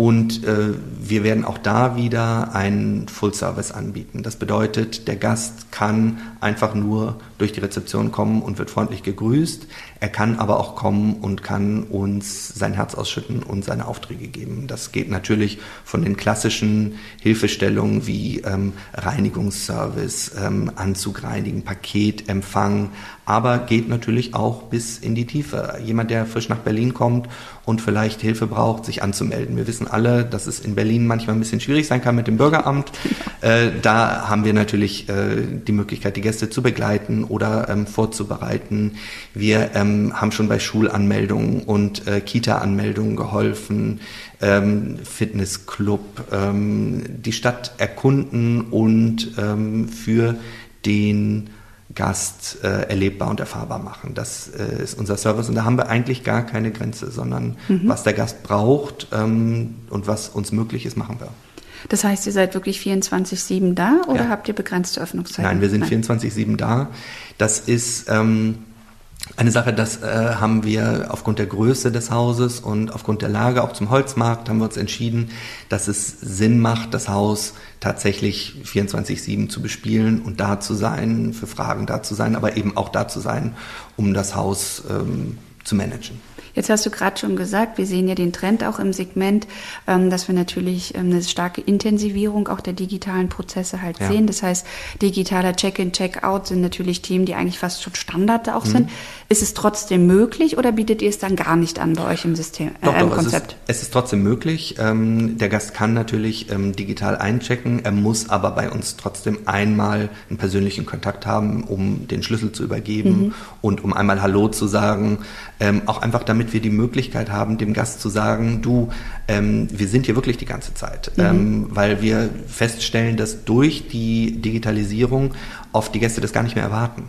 und äh, wir werden auch da wieder einen Full-Service anbieten. Das bedeutet, der Gast kann einfach nur durch die Rezeption kommen und wird freundlich gegrüßt. Er kann aber auch kommen und kann uns sein Herz ausschütten und seine Aufträge geben. Das geht natürlich von den klassischen Hilfestellungen wie ähm, Reinigungsservice, ähm, Anzug reinigen, Paketempfang, aber geht natürlich auch bis in die Tiefe. Jemand, der frisch nach Berlin kommt und vielleicht Hilfe braucht, sich anzumelden. Wir wissen alle, dass es in Berlin manchmal ein bisschen schwierig sein kann mit dem Bürgeramt. Äh, da haben wir natürlich äh, die Möglichkeit, die Gäste zu begleiten oder ähm, vorzubereiten. Wir ähm, haben schon bei Schulanmeldungen und äh, Kita-Anmeldungen geholfen, ähm, Fitnessclub, ähm, die Stadt erkunden und ähm, für den Gast äh, erlebbar und erfahrbar machen. Das äh, ist unser Service und da haben wir eigentlich gar keine Grenze, sondern was der Gast braucht ähm, und was uns möglich ist, machen wir. Das heißt, ihr seid wirklich 24-7 da oder Ja. habt ihr begrenzte Öffnungszeiten? Nein, wir sind 24-7 da. Das ist ähm, eine Sache, das äh, haben wir aufgrund der Größe des Hauses und aufgrund der Lage, auch zum Holzmarkt, haben wir uns entschieden, dass es Sinn macht, das Haus tatsächlich 24-7 zu bespielen und da zu sein, für Fragen da zu sein, aber eben auch da zu sein, um das Haus ähm, zu managen. Jetzt hast du gerade schon gesagt, wir sehen ja den Trend auch im Segment, ähm, dass wir natürlich ähm, eine starke Intensivierung auch der digitalen Prozesse halt Ja. sehen. Das heißt, digitaler Check-in, Check-out sind natürlich Themen, die eigentlich fast schon Standard auch Mhm. sind. Ist es trotzdem möglich oder bietet ihr es dann gar nicht an bei euch im System, Doch, äh, im doch, es ist, Konzept? es ist trotzdem möglich. Ähm, der Gast kann natürlich digital einchecken, er muss aber bei uns trotzdem einmal einen persönlichen Kontakt haben, um den Schlüssel zu übergeben und um einmal Hallo zu sagen. Auch einfach, damit wir die Möglichkeit haben, dem Gast zu sagen, du, ähm, wir sind hier wirklich die ganze Zeit, ähm, weil wir feststellen, dass durch die Digitalisierung oft die Gäste das gar nicht mehr erwarten.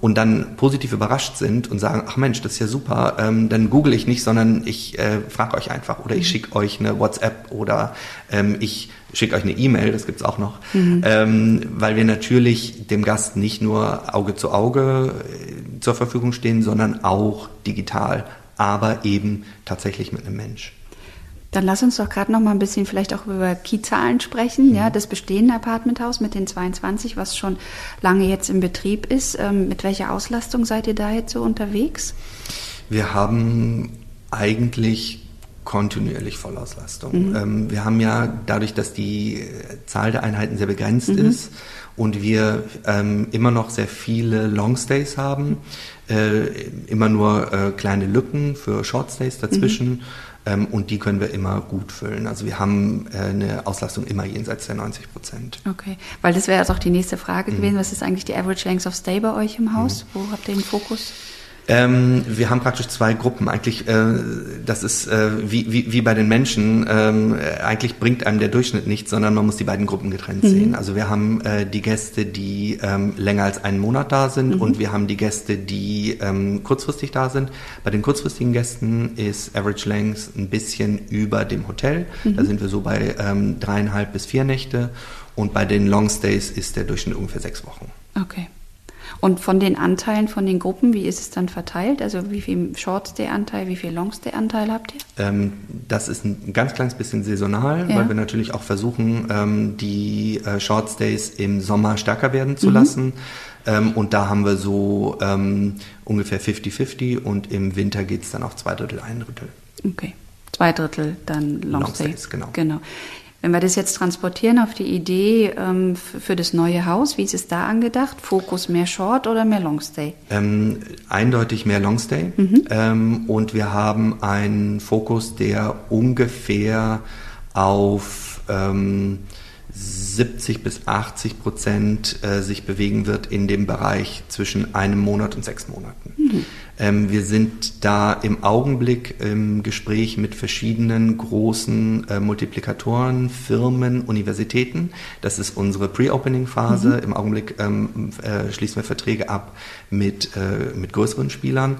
Und dann positiv überrascht sind und sagen, ach Mensch, das ist ja super, ähm, dann google ich nicht, sondern ich äh, frage euch einfach oder ich schicke euch eine WhatsApp oder ähm, ich schicke euch eine E-Mail, das gibt's auch noch, ähm, weil wir natürlich dem Gast nicht nur Auge zu Auge äh, zur Verfügung stehen, sondern auch digital, aber eben tatsächlich mit einem Mensch. Dann lass uns doch gerade noch mal ein bisschen vielleicht auch über Key-Zahlen sprechen. Mhm. Ja, das bestehende Apartmenthaus mit den 22, was schon lange jetzt im Betrieb ist. Ähm, mit welcher Auslastung seid ihr da jetzt so unterwegs? Wir haben eigentlich kontinuierlich Vollauslastung. Mhm. Ähm, wir haben ja dadurch, dass die Zahl der Einheiten sehr begrenzt mhm. ist und wir ähm, immer noch sehr viele Longstays haben, äh, immer nur äh, kleine Lücken für Shortstays dazwischen. Mhm ähm, und die können wir immer gut füllen. Also wir haben äh, eine Auslastung immer jenseits der 90 Prozent. Okay, weil das wäre jetzt auch die nächste Frage mhm. gewesen. Was ist eigentlich die Average Length of Stay bei euch im Haus? Mhm. Wo habt ihr den Fokus? Ähm, wir haben praktisch zwei Gruppen. Eigentlich, äh, das ist äh, wie, wie, wie bei den Menschen. Ähm, eigentlich bringt einem der Durchschnitt nichts, sondern man muss die beiden Gruppen getrennt mhm. sehen. Also wir haben äh, die Gäste, die ähm, länger als einen Monat da sind, mhm. und wir haben die Gäste, die ähm, kurzfristig da sind. Bei den kurzfristigen Gästen ist Average Length ein bisschen über dem Hotel. Mhm. Da sind wir so bei ähm, dreieinhalb bis vier Nächte. Und bei den Long Stays ist der Durchschnitt ungefähr sechs Wochen. Okay. Und von den Anteilen von den Gruppen, wie ist es dann verteilt? Also wie viel Short-Stay-Anteil, wie viel Long-Stay-Anteil habt ihr? Ähm, das ist ein ganz kleines bisschen saisonal, ja. weil wir natürlich auch versuchen, ähm, die äh, Short-Stays im Sommer stärker werden zu mhm. lassen. Ähm, und da haben wir so ähm, ungefähr 50-50 und im Winter geht es dann auf zwei Drittel, ein Drittel. Okay. Zwei Drittel dann Long, Long Stays. Genau. genau. Wenn wir das jetzt transportieren auf die Idee ähm, für das neue Haus, wie ist es da angedacht? Fokus mehr Short oder mehr Longstay? Ähm, eindeutig mehr Longstay. Mhm. Ähm, und wir haben einen Fokus, der ungefähr auf ähm, 70 bis 80 Prozent äh, sich bewegen wird in dem Bereich zwischen einem Monat und sechs Monaten. Mhm. Ähm, wir sind da im Augenblick im Gespräch mit verschiedenen großen äh, Multiplikatoren, Firmen, Universitäten. Das ist unsere Pre-Opening-Phase. Mhm. Im Augenblick ähm, äh, schließen wir Verträge ab mit, äh, mit größeren Spielern.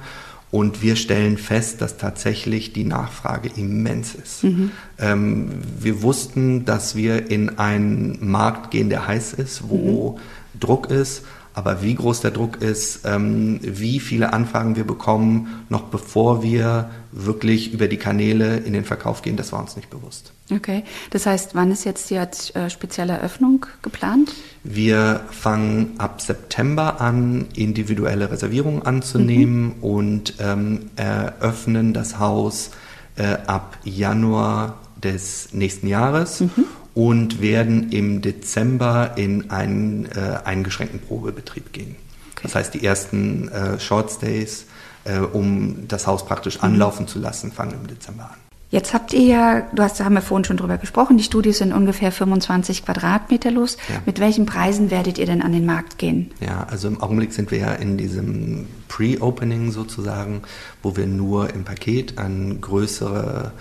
Und wir stellen fest, dass tatsächlich die Nachfrage immens ist. Mhm. Ähm, wir wussten, dass wir in einen Markt gehen, der heiß ist, wo mhm. Druck ist. Aber wie groß der Druck ist, ähm, wie viele Anfragen wir bekommen, noch bevor wir wirklich über die Kanäle in den Verkauf gehen, das war uns nicht bewusst. Okay, das heißt, wann ist jetzt die äh, spezielle Eröffnung geplant? Wir fangen ab September an, individuelle Reservierungen anzunehmen mhm. und ähm, eröffnen das Haus äh, ab Januar des nächsten Jahres. Mhm und werden im Dezember in einen äh, eingeschränkten Probebetrieb gehen. Okay. Das heißt, die ersten äh, Shortstays, äh, um das Haus praktisch mhm. anlaufen zu lassen, fangen im Dezember an. Jetzt habt ihr ja, du hast, da haben wir vorhin schon drüber gesprochen, die Studios sind ungefähr 25 Quadratmeter los. Ja. Mit welchen Preisen werdet ihr denn an den Markt gehen? Ja, also im Augenblick sind wir ja in diesem Pre-Opening sozusagen, wo wir nur im Paket an größere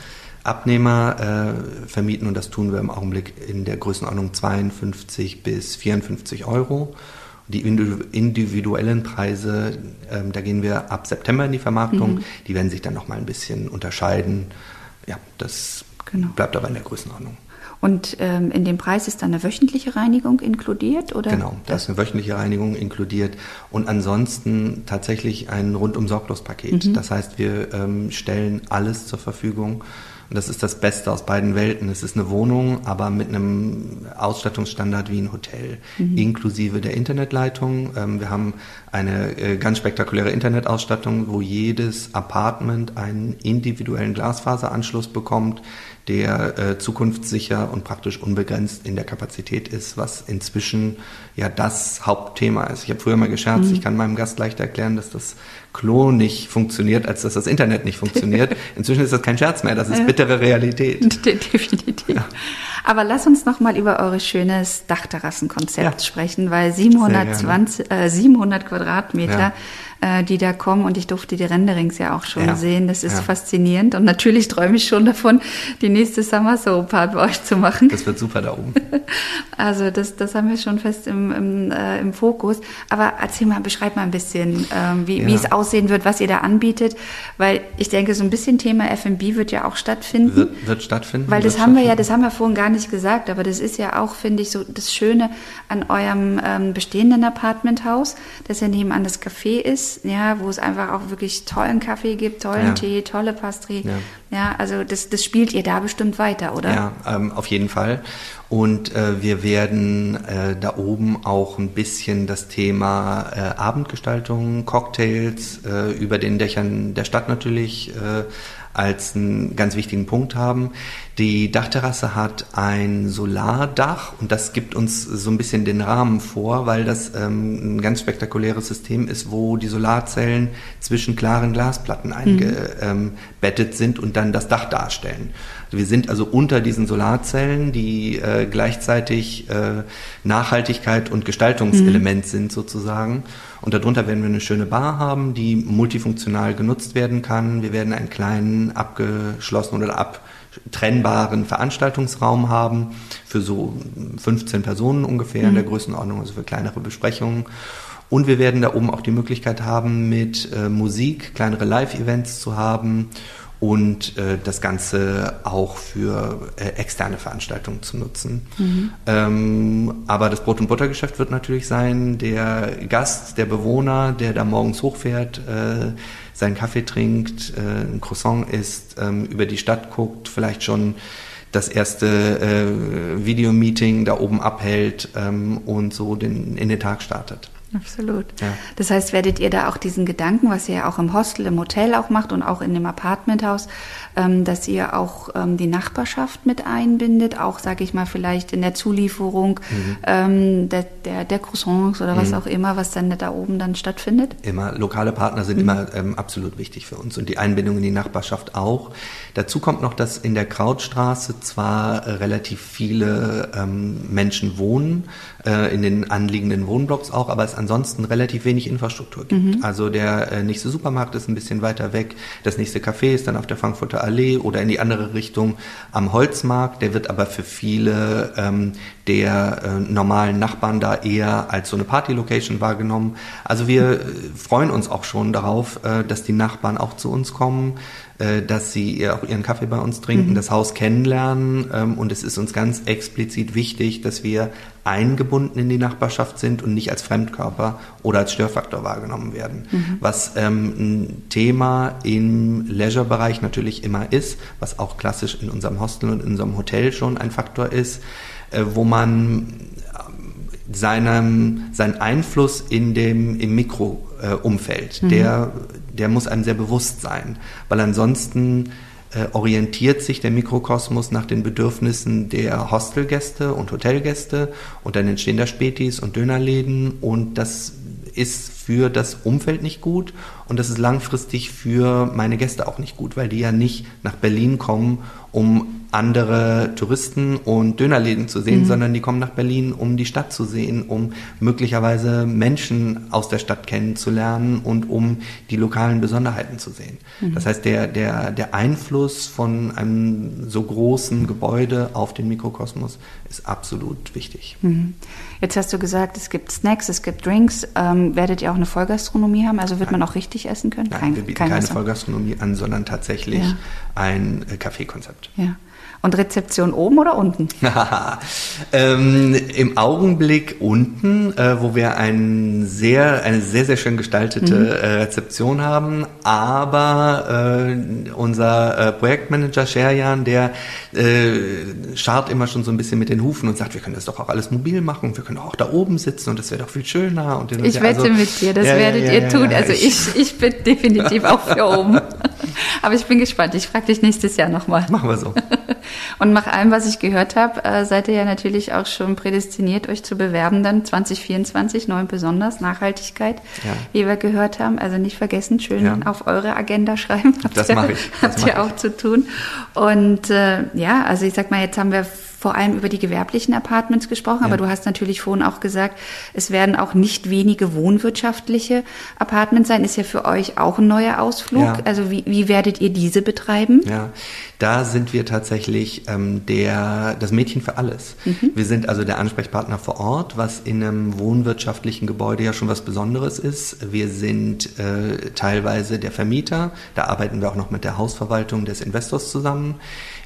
Abnehmer äh, vermieten und das tun wir im Augenblick in der Größenordnung 52 bis 54 Euro. Die individuellen Preise, ähm, da gehen wir ab September in die Vermarktung, mhm. die werden sich dann nochmal ein bisschen unterscheiden. Ja, das genau. bleibt aber in der Größenordnung. Und ähm, in dem Preis ist dann eine wöchentliche Reinigung inkludiert, oder? Genau, da ist eine wöchentliche Reinigung inkludiert und ansonsten tatsächlich ein rundum sorglos Paket. Mhm. Das heißt, wir ähm, stellen alles zur Verfügung und das ist das Beste aus beiden Welten. Es ist eine Wohnung, aber mit einem Ausstattungsstandard wie ein Hotel, mhm. inklusive der Internetleitung. Ähm, wir haben eine äh, ganz spektakuläre Internetausstattung, wo jedes Apartment einen individuellen Glasfaseranschluss bekommt, der äh, zukunftssicher und praktisch unbegrenzt in der Kapazität ist, was inzwischen ja das Hauptthema ist. Ich habe früher mal gescherzt, mhm. ich kann meinem Gast leichter erklären, dass das Klo nicht funktioniert, als dass das Internet nicht funktioniert. Inzwischen ist das kein Scherz mehr, das ist bittere Realität. Definitiv. Ja. Aber lass uns noch mal über eures schönes Dachterrassenkonzept ja. sprechen, weil 720, äh, 700 Quadratmeter ja äh, die da kommen und ich durfte die Renderings ja auch schon ja. sehen. Das ist ja. faszinierend und natürlich träume ich schon davon, die nächste Summer Soap Part bei euch zu machen. Das wird super da oben. also das, das haben wir schon fest im, im, äh, im Fokus. Aber erzähl mal, beschreib mal ein bisschen, ähm, wie, ja. wie es aussehen wird, was ihr da anbietet, weil ich denke, so ein bisschen Thema F&B wird ja auch stattfinden. Wird, wird stattfinden. Weil das haben wir ja, das haben wir vorhin gar nicht gesagt, aber das ist ja auch, finde ich, so das Schöne an eurem ähm, bestehenden Apartmenthaus, dass ja nebenan das Café ist ist, ja, wo es einfach auch wirklich tollen Kaffee gibt, tollen Ja. Tee, tolle Pastry. Ja. Ja, also das, das spielt ihr da bestimmt weiter, oder? Ja, ähm, auf jeden Fall. Und äh, wir werden äh, da oben auch ein bisschen das Thema äh, Abendgestaltung, Cocktails äh, über den Dächern der Stadt natürlich äh, als einen ganz wichtigen Punkt haben. Die Dachterrasse hat ein Solardach und das gibt uns so ein bisschen den Rahmen vor, weil das ähm, ein ganz spektakuläres System ist, wo die Solarzellen zwischen klaren Glasplatten eingebettet sind und dann das Dach darstellen. Also wir sind also unter diesen Solarzellen, die äh, gleichzeitig äh, Nachhaltigkeit und Gestaltungselement sind sozusagen. Und darunter werden wir eine schöne Bar haben, die multifunktional genutzt werden kann. Wir werden einen kleinen abgeschlossenen oder abtrennbaren Veranstaltungsraum haben für so 15 Personen ungefähr in der Größenordnung, also für kleinere Besprechungen. Und wir werden da oben auch die Möglichkeit haben, mit äh, Musik kleinere Live-Events zu haben und äh, das Ganze auch für äh, externe Veranstaltungen zu nutzen. Ähm, aber das Brot- und Buttergeschäft wird natürlich sein, der Gast, der Bewohner, der da morgens hochfährt, äh, seinen Kaffee trinkt, äh, ein Croissant isst, ähm, über die Stadt guckt, vielleicht schon das erste äh, Videomeeting da oben abhält ähm, und so den, in den Tag startet. Absolut. Ja. Das heißt, werdet ihr da auch diesen Gedanken, was ihr ja auch im Hostel, im Hotel auch macht und auch in dem Apartmenthaus, ähm, dass ihr auch ähm, die Nachbarschaft mit einbindet, auch, sage ich mal, vielleicht in der Zulieferung ähm, der, der, der Croissants oder was auch immer, was dann da oben dann stattfindet? Immer lokale Partner sind immer ähm, absolut wichtig für uns und die Einbindung in die Nachbarschaft auch. Dazu kommt noch, dass in der Krautstraße zwar relativ viele ähm, Menschen wohnen, äh, in den anliegenden Wohnblocks auch, aber es ansonsten relativ wenig Infrastruktur gibt. Also der äh, nächste Supermarkt ist ein bisschen weiter weg, das nächste Café ist dann auf der Frankfurter Allee oder in die andere Richtung am Holzmarkt. Der wird aber für viele ähm, der äh, normalen Nachbarn da eher als so eine Party-Location wahrgenommen. Also wir äh, freuen uns auch schon darauf, äh, dass die Nachbarn auch zu uns kommen, äh, dass sie auch ihren Kaffee bei uns trinken, das Haus kennenlernen. Ähm, und es ist uns ganz explizit wichtig, dass wir eingebunden in die Nachbarschaft sind und nicht als Fremdkörper oder als Störfaktor wahrgenommen werden. Was ähm, ein Thema im Leisure-Bereich natürlich immer ist, was auch klassisch in unserem Hostel und in unserem Hotel schon ein Faktor ist, wo man ähm, seinem, seinen Einfluss in dem, im Mikroumfeld, der, der muss einem sehr bewusst sein, weil ansonsten äh, orientiert sich der Mikrokosmos nach den Bedürfnissen der Hostelgäste und Hotelgäste und dann entstehen da Spätis und Dönerläden und das ist für das Umfeld nicht gut und das ist langfristig für meine Gäste auch nicht gut, weil die ja nicht nach Berlin kommen, um andere Touristen und Dönerläden zu sehen, sondern die kommen nach Berlin, um die Stadt zu sehen, um möglicherweise Menschen aus der Stadt kennenzulernen und um die lokalen Besonderheiten zu sehen. Das heißt, der, der, der Einfluss von einem so großen Gebäude auf den Mikrokosmos ist absolut wichtig. Mhm. Jetzt hast du gesagt, es gibt Snacks, es gibt Drinks. Ähm, werdet ihr auch eine Vollgastronomie haben? Also wird man auch richtig essen können? Nein, wir bieten keine Wasser. Vollgastronomie an, sondern tatsächlich Ja. ein äh, Kaffeekonzept. Ja. Und Rezeption oben oder unten? ähm, Im Augenblick unten, äh, wo wir ein sehr, eine sehr, sehr schön gestaltete Mhm. äh, Rezeption haben. Aber äh, unser äh, Projektmanager Sherjan, der äh, scharrt immer schon so ein bisschen mit den Hufen und sagt, wir können das doch auch alles mobil machen, wir können auch da oben sitzen und das wäre doch viel schöner. Und Ich wette Also, mit dir, das ja, ja, werdet ja, ihr ja, tun. ja, also ich, ich bin definitiv auch für oben. Aber ich bin gespannt. Ich frage dich nächstes Jahr nochmal. Machen wir so. Und nach allem, was ich gehört habe, äh, seid ihr ja natürlich auch schon prädestiniert, euch zu bewerben dann 2024, neu und besonders, Nachhaltigkeit, Ja. wie wir gehört haben. Also nicht vergessen, schön Ja. auf eure Agenda schreiben. Habt Das ihr- mach ich, das Habt mach ihr auch zu tun. Und äh, ja, also ich sag mal, jetzt haben wir vor allem über die gewerblichen Apartments gesprochen, aber du hast natürlich vorhin auch gesagt, es werden auch nicht wenige wohnwirtschaftliche Apartments sein. Ist ja für euch auch ein neuer Ausflug. Ja. Also wie, wie werdet ihr diese betreiben? Ja, Da sind wir tatsächlich ähm, der, das Mädchen für alles. Mhm. Wir sind also der Ansprechpartner vor Ort, was in einem wohnwirtschaftlichen Gebäude ja schon was Besonderes ist. Wir sind äh, teilweise der Vermieter. Da arbeiten wir auch noch mit der Hausverwaltung des Investors zusammen.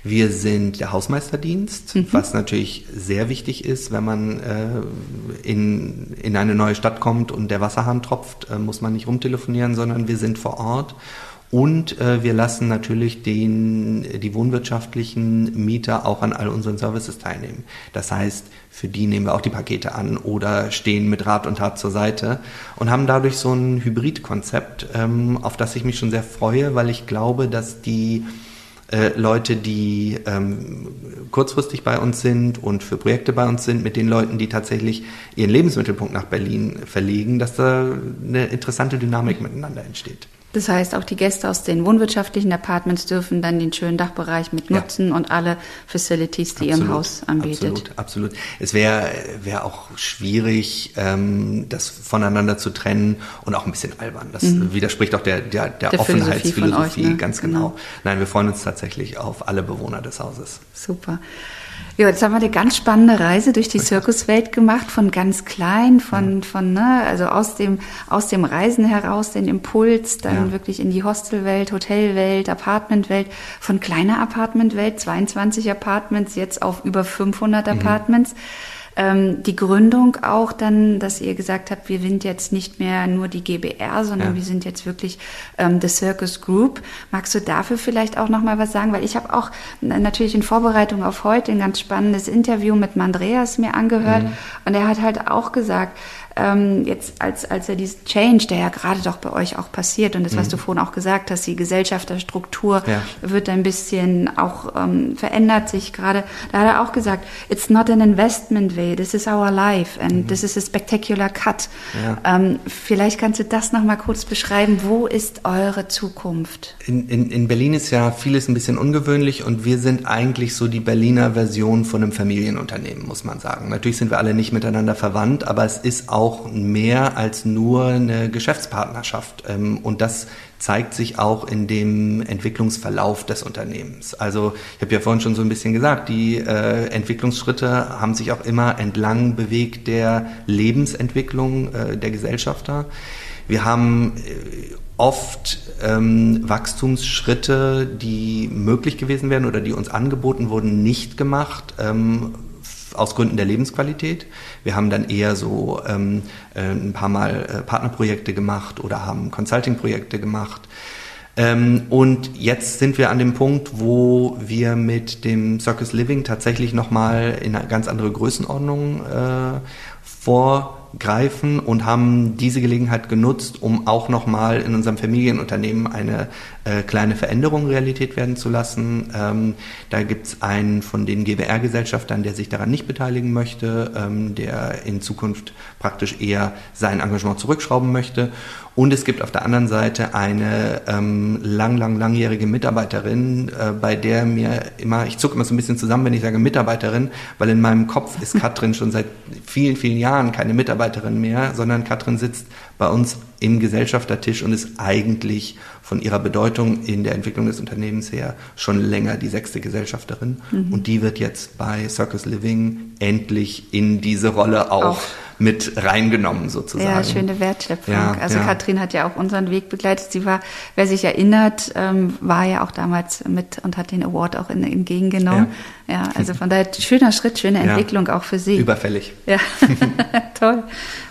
Wir sind der Hausmeisterdienst, mhm. was natürlich sehr wichtig ist, wenn man äh, in, in eine neue Stadt kommt und der Wasserhahn tropft, äh, muss man nicht rumtelefonieren, sondern wir sind vor Ort. Und äh, wir lassen natürlich den, die wohnwirtschaftlichen Mieter auch an all unseren Services teilnehmen. Das heißt, für die nehmen wir auch die Pakete an oder stehen mit Rat und Tat zur Seite und haben dadurch so ein Hybridkonzept, ähm, auf das ich mich schon sehr freue, weil ich glaube, dass die äh, Leute, die ähm, kurzfristig bei uns sind und für Projekte bei uns sind, mit den Leuten, die tatsächlich ihren Lebensmittelpunkt nach Berlin verlegen, dass da eine interessante Dynamik miteinander entsteht. Das heißt, auch die Gäste aus den wohnwirtschaftlichen Apartments dürfen dann den schönen Dachbereich mit nutzen ja. und alle Facilities, die absolut, ihr im Haus anbietet. Absolut, absolut. Es wäre wär auch schwierig, ähm, das voneinander zu trennen und auch ein bisschen albern. Das mhm. widerspricht auch der, der, der, der Offenheitsphilosophie, euch, ne? ganz genau. genau. Nein, wir freuen uns tatsächlich auf alle Bewohner des Hauses. Super. Ja, jetzt haben wir eine ganz spannende Reise durch die Zirkuswelt gemacht, von ganz klein, von, von, ne, also aus dem, aus dem Reisen heraus, den Impuls, dann ja. wirklich in die Hostelwelt, Hotelwelt, Apartmentwelt, von kleiner Apartmentwelt, 22 Apartments, jetzt auf über 500 mhm. Apartments. Ähm, die Gründung auch dann, dass ihr gesagt habt, wir sind jetzt nicht mehr nur die GBR, sondern ja. wir sind jetzt wirklich ähm, The Circus Group. Magst du dafür vielleicht auch noch mal was sagen? Weil ich habe auch natürlich in Vorbereitung auf heute ein ganz spannendes Interview mit Mandreas mir angehört mhm. und er hat halt auch gesagt, ähm, jetzt als, als er diesen Change, der ja gerade doch bei euch auch passiert und das, was mhm. du vorhin auch gesagt hast, die Gesellschafterstruktur ja. wird ein bisschen auch ähm, verändert sich gerade. Da hat er auch gesagt, it's not an investment way, this is our life and mhm. this is a spectacular cut. Ja. Ähm, vielleicht kannst du das nochmal kurz beschreiben. Wo ist eure Zukunft? In, in, in Berlin ist ja vieles ein bisschen ungewöhnlich und wir sind eigentlich so die Berliner Version von einem Familienunternehmen, muss man sagen. Natürlich sind wir alle nicht miteinander verwandt, aber es ist auch auch mehr als nur eine Geschäftspartnerschaft. Ähm, und das zeigt sich auch in dem Entwicklungsverlauf des Unternehmens. Also ich habe ja vorhin schon so ein bisschen gesagt, die äh, Entwicklungsschritte haben sich auch immer entlang bewegt der Lebensentwicklung äh, der Gesellschafter. Wir haben äh, oft ähm, Wachstumsschritte, die möglich gewesen wären oder die uns angeboten wurden, nicht gemacht. Ähm, aus Gründen der Lebensqualität. Wir haben dann eher so ähm, äh, ein paar Mal äh, Partnerprojekte gemacht oder haben Consulting-Projekte gemacht. Ähm, und jetzt sind wir an dem Punkt, wo wir mit dem Circus Living tatsächlich nochmal in eine ganz andere Größenordnung äh, vor greifen und haben diese Gelegenheit genutzt, um auch nochmal in unserem Familienunternehmen eine äh, kleine Veränderung Realität werden zu lassen. Ähm, da gibt es einen von den GWR-Gesellschaftern, der sich daran nicht beteiligen möchte, ähm, der in Zukunft praktisch eher sein Engagement zurückschrauben möchte. Und es gibt auf der anderen Seite eine ähm, lang, lang, langjährige Mitarbeiterin, äh, bei der mir immer, ich zucke immer so ein bisschen zusammen, wenn ich sage Mitarbeiterin, weil in meinem Kopf ist Katrin schon seit vielen, vielen Jahren keine Mitarbeiterin mehr, sondern Katrin sitzt bei uns im Gesellschaftertisch und ist eigentlich von ihrer Bedeutung in der Entwicklung des Unternehmens her schon länger die sechste Gesellschafterin. Mhm. Und die wird jetzt bei Circus Living endlich in diese Rolle auch, auch mit reingenommen sozusagen. Ja, schöne Wertschöpfung. Ja, also ja. Katrin hat ja auch unseren Weg begleitet. Sie war, wer sich erinnert, ähm, war ja auch damals mit und hat den Award auch in, entgegengenommen. Ja. ja, also von daher schöner Schritt, schöne Entwicklung auch für Sie. Überfällig. Ja, toll.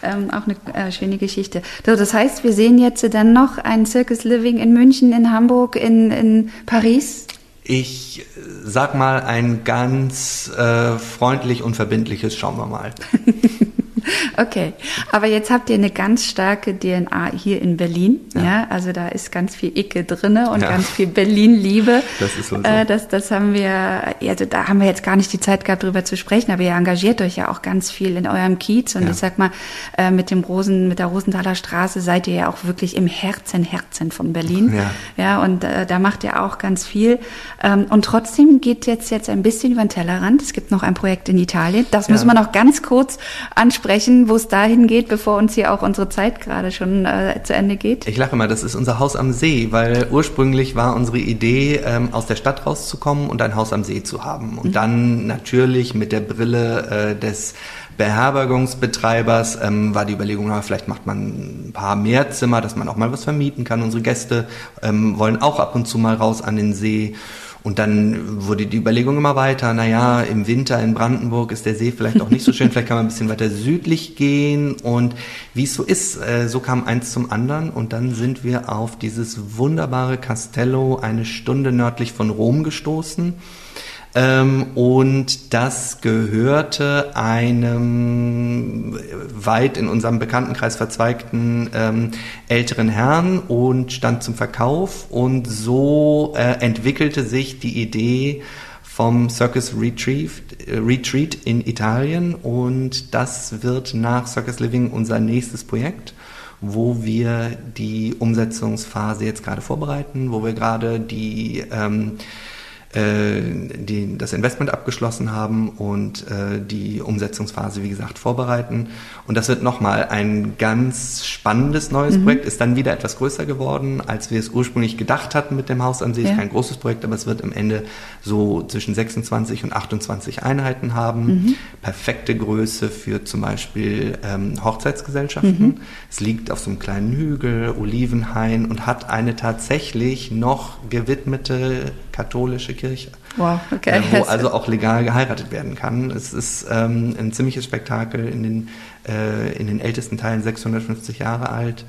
Ähm, auch eine äh, schöne Geschichte. So, das heißt, wir sehen jetzt dann noch ein Circus Living in München, in Hamburg, in, in Paris. Ich sag mal ein ganz äh, freundlich und verbindliches Schauen wir mal. Okay, aber jetzt habt ihr eine ganz starke DNA hier in Berlin. Ja, ja also da ist ganz viel Icke drinne und ja. ganz viel Berlin-Liebe. Das ist so. Äh, das, das haben wir, also da haben wir jetzt gar nicht die Zeit gehabt, drüber zu sprechen, aber ihr engagiert euch ja auch ganz viel in eurem Kiez und ja. ich sag mal, äh, mit dem Rosen, mit der Rosenthaler Straße seid ihr ja auch wirklich im Herzen, Herzen von Berlin. Ja. Ja, und äh, da macht ihr auch ganz viel. Ähm, und trotzdem geht jetzt jetzt ein bisschen über den Tellerrand. Es gibt noch ein Projekt in Italien. Das müssen wir noch ganz kurz ansprechen sprechen, wo es dahin geht, bevor uns hier auch unsere Zeit gerade schon äh, zu Ende geht? Ich lache mal, das ist unser Haus am See, weil ursprünglich war unsere Idee, ähm, aus der Stadt rauszukommen und ein Haus am See zu haben. Und mhm. dann natürlich mit der Brille äh, des Beherbergungsbetreibers ähm, war die Überlegung, na, vielleicht macht man ein paar mehr Zimmer, dass man auch mal was vermieten kann. Unsere Gäste ähm, wollen auch ab und zu mal raus an den See. Und dann wurde die Überlegung immer weiter, naja, im Winter in Brandenburg ist der See vielleicht auch nicht so schön, vielleicht kann man ein bisschen weiter südlich gehen. Und wie es so ist, äh, so kam eins zum anderen. Und dann sind wir auf dieses wunderbare Castello eine Stunde nördlich von Rom gestoßen. Ähm, und das gehörte einem weit in unserem Bekanntenkreis verzweigten ähm, älteren Herrn und stand zum Verkauf. Und so äh, entwickelte sich die Idee vom Circus Retreat, äh, Retreat in Italien. Und das wird nach Circus Living unser nächstes Projekt wo wir die Umsetzungsphase jetzt gerade vorbereiten, wo wir gerade die ähm, äh, die das Investment abgeschlossen haben und äh, die Umsetzungsphase, wie gesagt, vorbereiten. Und das wird nochmal ein ganz spannendes neues mhm. Projekt, ist dann wieder etwas größer geworden, als wir es ursprünglich gedacht hatten mit dem Haus an sich. Ja. Kein großes Projekt, aber es wird am Ende so zwischen 26 und 28 Einheiten haben. Mhm. Perfekte Größe für zum Beispiel ähm, Hochzeitsgesellschaften. Mhm. Es liegt auf so einem kleinen Hügel, Olivenhain und hat eine tatsächlich noch gewidmete katholische Kirche. Wow, okay. Wo also auch legal geheiratet werden kann. Es ist ähm, ein ziemliches Spektakel, in den, äh, in den ältesten Teilen 650 Jahre alt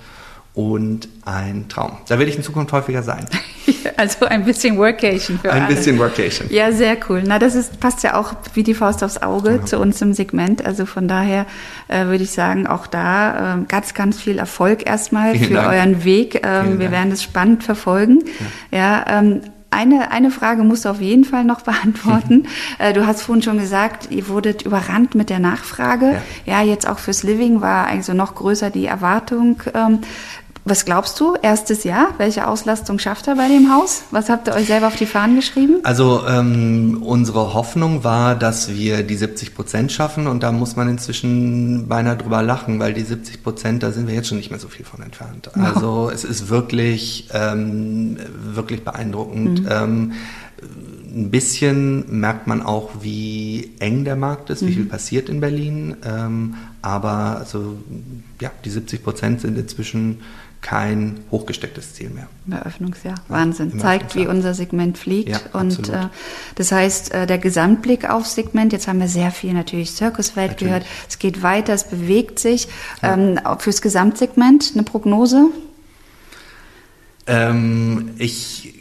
und ein Traum. Da werde ich in Zukunft häufiger sein. Also ein bisschen Workation für Ein alle. bisschen Workation. Ja, sehr cool. Na, das ist, passt ja auch wie die Faust aufs Auge ja. zu uns im Segment. Also von daher äh, würde ich sagen, auch da äh, ganz, ganz viel Erfolg erstmal Vielen für Dank. euren Weg. Ähm, wir werden das spannend verfolgen. Ja, ja ähm, eine, eine Frage musst du auf jeden Fall noch beantworten. Äh, du hast vorhin schon gesagt, ihr wurdet überrannt mit der Nachfrage. Ja, ja jetzt auch fürs Living war also noch größer die Erwartung. Was glaubst du, erstes Jahr? Welche Auslastung schafft er bei dem Haus? Was habt ihr euch selber auf die Fahnen geschrieben? Also ähm, unsere Hoffnung war, dass wir die 70 Prozent schaffen und da muss man inzwischen beinahe drüber lachen, weil die 70 Prozent, da sind wir jetzt schon nicht mehr so viel von entfernt. Oh. Also es ist wirklich, ähm, wirklich beeindruckend. Mhm. Ähm, ein bisschen merkt man auch, wie eng der Markt ist, mhm. wie viel passiert in Berlin. Ähm, aber also ja, die 70 Prozent sind inzwischen kein hochgestecktes Ziel mehr. Eröffnungsjahr, Wahnsinn. Ja, Zeigt, wie unser Segment fliegt. Ja, und äh, das heißt, äh, der Gesamtblick aufs Segment, jetzt haben wir sehr viel natürlich Circuswelt natürlich. gehört, es geht weiter, es bewegt sich. Ja. Ähm, fürs Gesamtsegment eine Prognose? Ähm, ich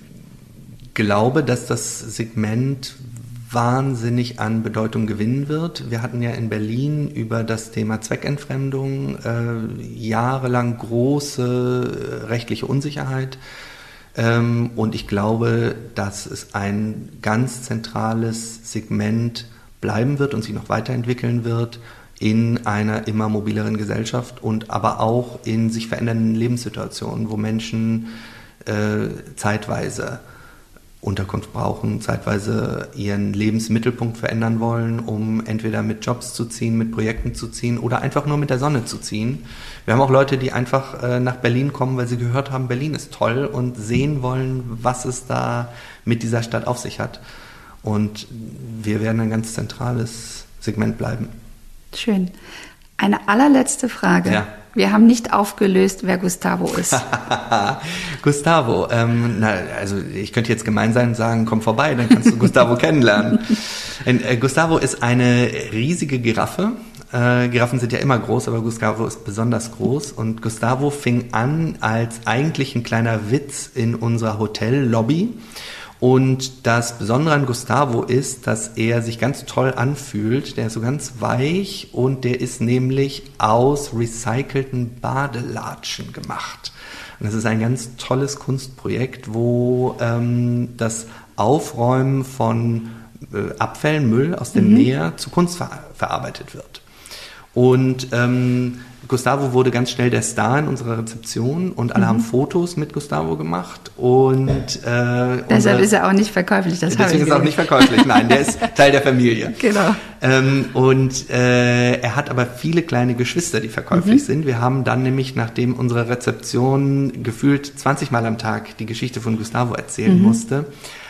glaube, dass das Segment wahnsinnig an Bedeutung gewinnen wird. Wir hatten ja in Berlin über das Thema Zweckentfremdung äh, jahrelang große äh, rechtliche Unsicherheit. Ähm, und ich glaube, dass es ein ganz zentrales Segment bleiben wird und sich noch weiterentwickeln wird in einer immer mobileren Gesellschaft und aber auch in sich verändernden Lebenssituationen, wo Menschen äh, zeitweise Unterkunft brauchen, zeitweise ihren Lebensmittelpunkt verändern wollen, um entweder mit Jobs zu ziehen, mit Projekten zu ziehen oder einfach nur mit der Sonne zu ziehen. Wir haben auch Leute, die einfach äh, nach Berlin kommen, weil sie gehört haben, Berlin ist toll und sehen wollen, was es da mit dieser Stadt auf sich hat. Und wir werden ein ganz zentrales Segment bleiben. Schön. Eine allerletzte Frage. Ja. Wir haben nicht aufgelöst, wer Gustavo ist. Gustavo, ähm, na, also ich könnte jetzt gemein sein und sagen, komm vorbei, dann kannst du Gustavo kennenlernen. Äh, Gustavo ist eine riesige Giraffe. Äh, Giraffen sind ja immer groß, aber Gustavo ist besonders groß. Und Gustavo fing an als eigentlich ein kleiner Witz in unserer Hotellobby. Und das Besondere an Gustavo ist, dass er sich ganz toll anfühlt. Der ist so ganz weich und der ist nämlich aus recycelten Badelatschen gemacht. Und das ist ein ganz tolles Kunstprojekt, wo ähm, das Aufräumen von äh, Abfällen, Müll aus dem mhm. Meer zu Kunst ver verarbeitet wird. Und ähm, Gustavo wurde ganz schnell der Star in unserer Rezeption und alle mhm. haben Fotos mit Gustavo gemacht und äh, deshalb ist er auch nicht verkäuflich. Das deswegen ist er auch nicht verkäuflich. Nein, der ist Teil der Familie. Genau. Ähm, und äh, er hat aber viele kleine Geschwister, die verkäuflich mhm. sind. Wir haben dann nämlich, nachdem unsere Rezeption gefühlt 20 Mal am Tag die Geschichte von Gustavo erzählen mhm. musste,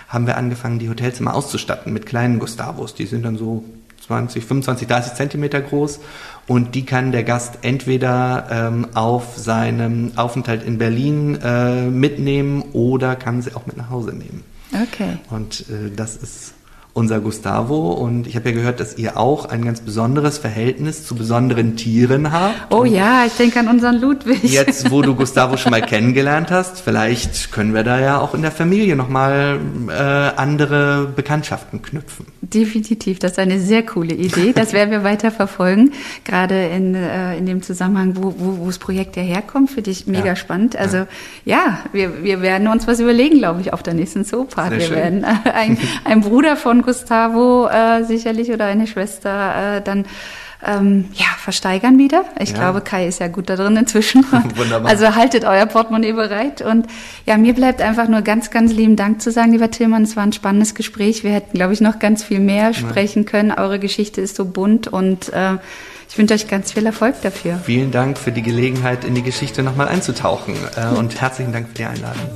haben wir angefangen, die Hotelzimmer auszustatten mit kleinen Gustavos. Die sind dann so 20, 25, 30 Zentimeter groß und die kann der Gast entweder ähm, auf seinem Aufenthalt in Berlin äh, mitnehmen oder kann sie auch mit nach Hause nehmen. Okay. Und äh, das ist unser Gustavo. Und ich habe ja gehört, dass ihr auch ein ganz besonderes Verhältnis zu besonderen Tieren habt. Oh und ja, ich denke an unseren Ludwig. Jetzt, wo du Gustavo schon mal kennengelernt hast, vielleicht können wir da ja auch in der Familie nochmal äh, andere Bekanntschaften knüpfen. Definitiv, das ist eine sehr coole Idee. Das werden wir weiter verfolgen. Gerade in, äh, in dem Zusammenhang, wo, wo, wo das Projekt ja herkommt, finde ich mega ja. spannend. Also ja, ja wir, wir werden uns was überlegen, glaube ich, auf der nächsten Zoopart. Wir schön. werden äh, ein, ein Bruder von Gustavo äh, sicherlich oder eine Schwester äh, dann ähm, ja, versteigern wieder. Ich ja. glaube, Kai ist ja gut da drin inzwischen. Wunderbar. Also haltet euer Portemonnaie bereit. Und ja, mir bleibt einfach nur ganz, ganz lieben Dank zu sagen, lieber Tillmann. Es war ein spannendes Gespräch. Wir hätten, glaube ich, noch ganz viel mehr sprechen können. Eure Geschichte ist so bunt und äh, ich wünsche euch ganz viel Erfolg dafür. Vielen Dank für die Gelegenheit, in die Geschichte nochmal einzutauchen äh, und herzlichen Dank für die Einladung.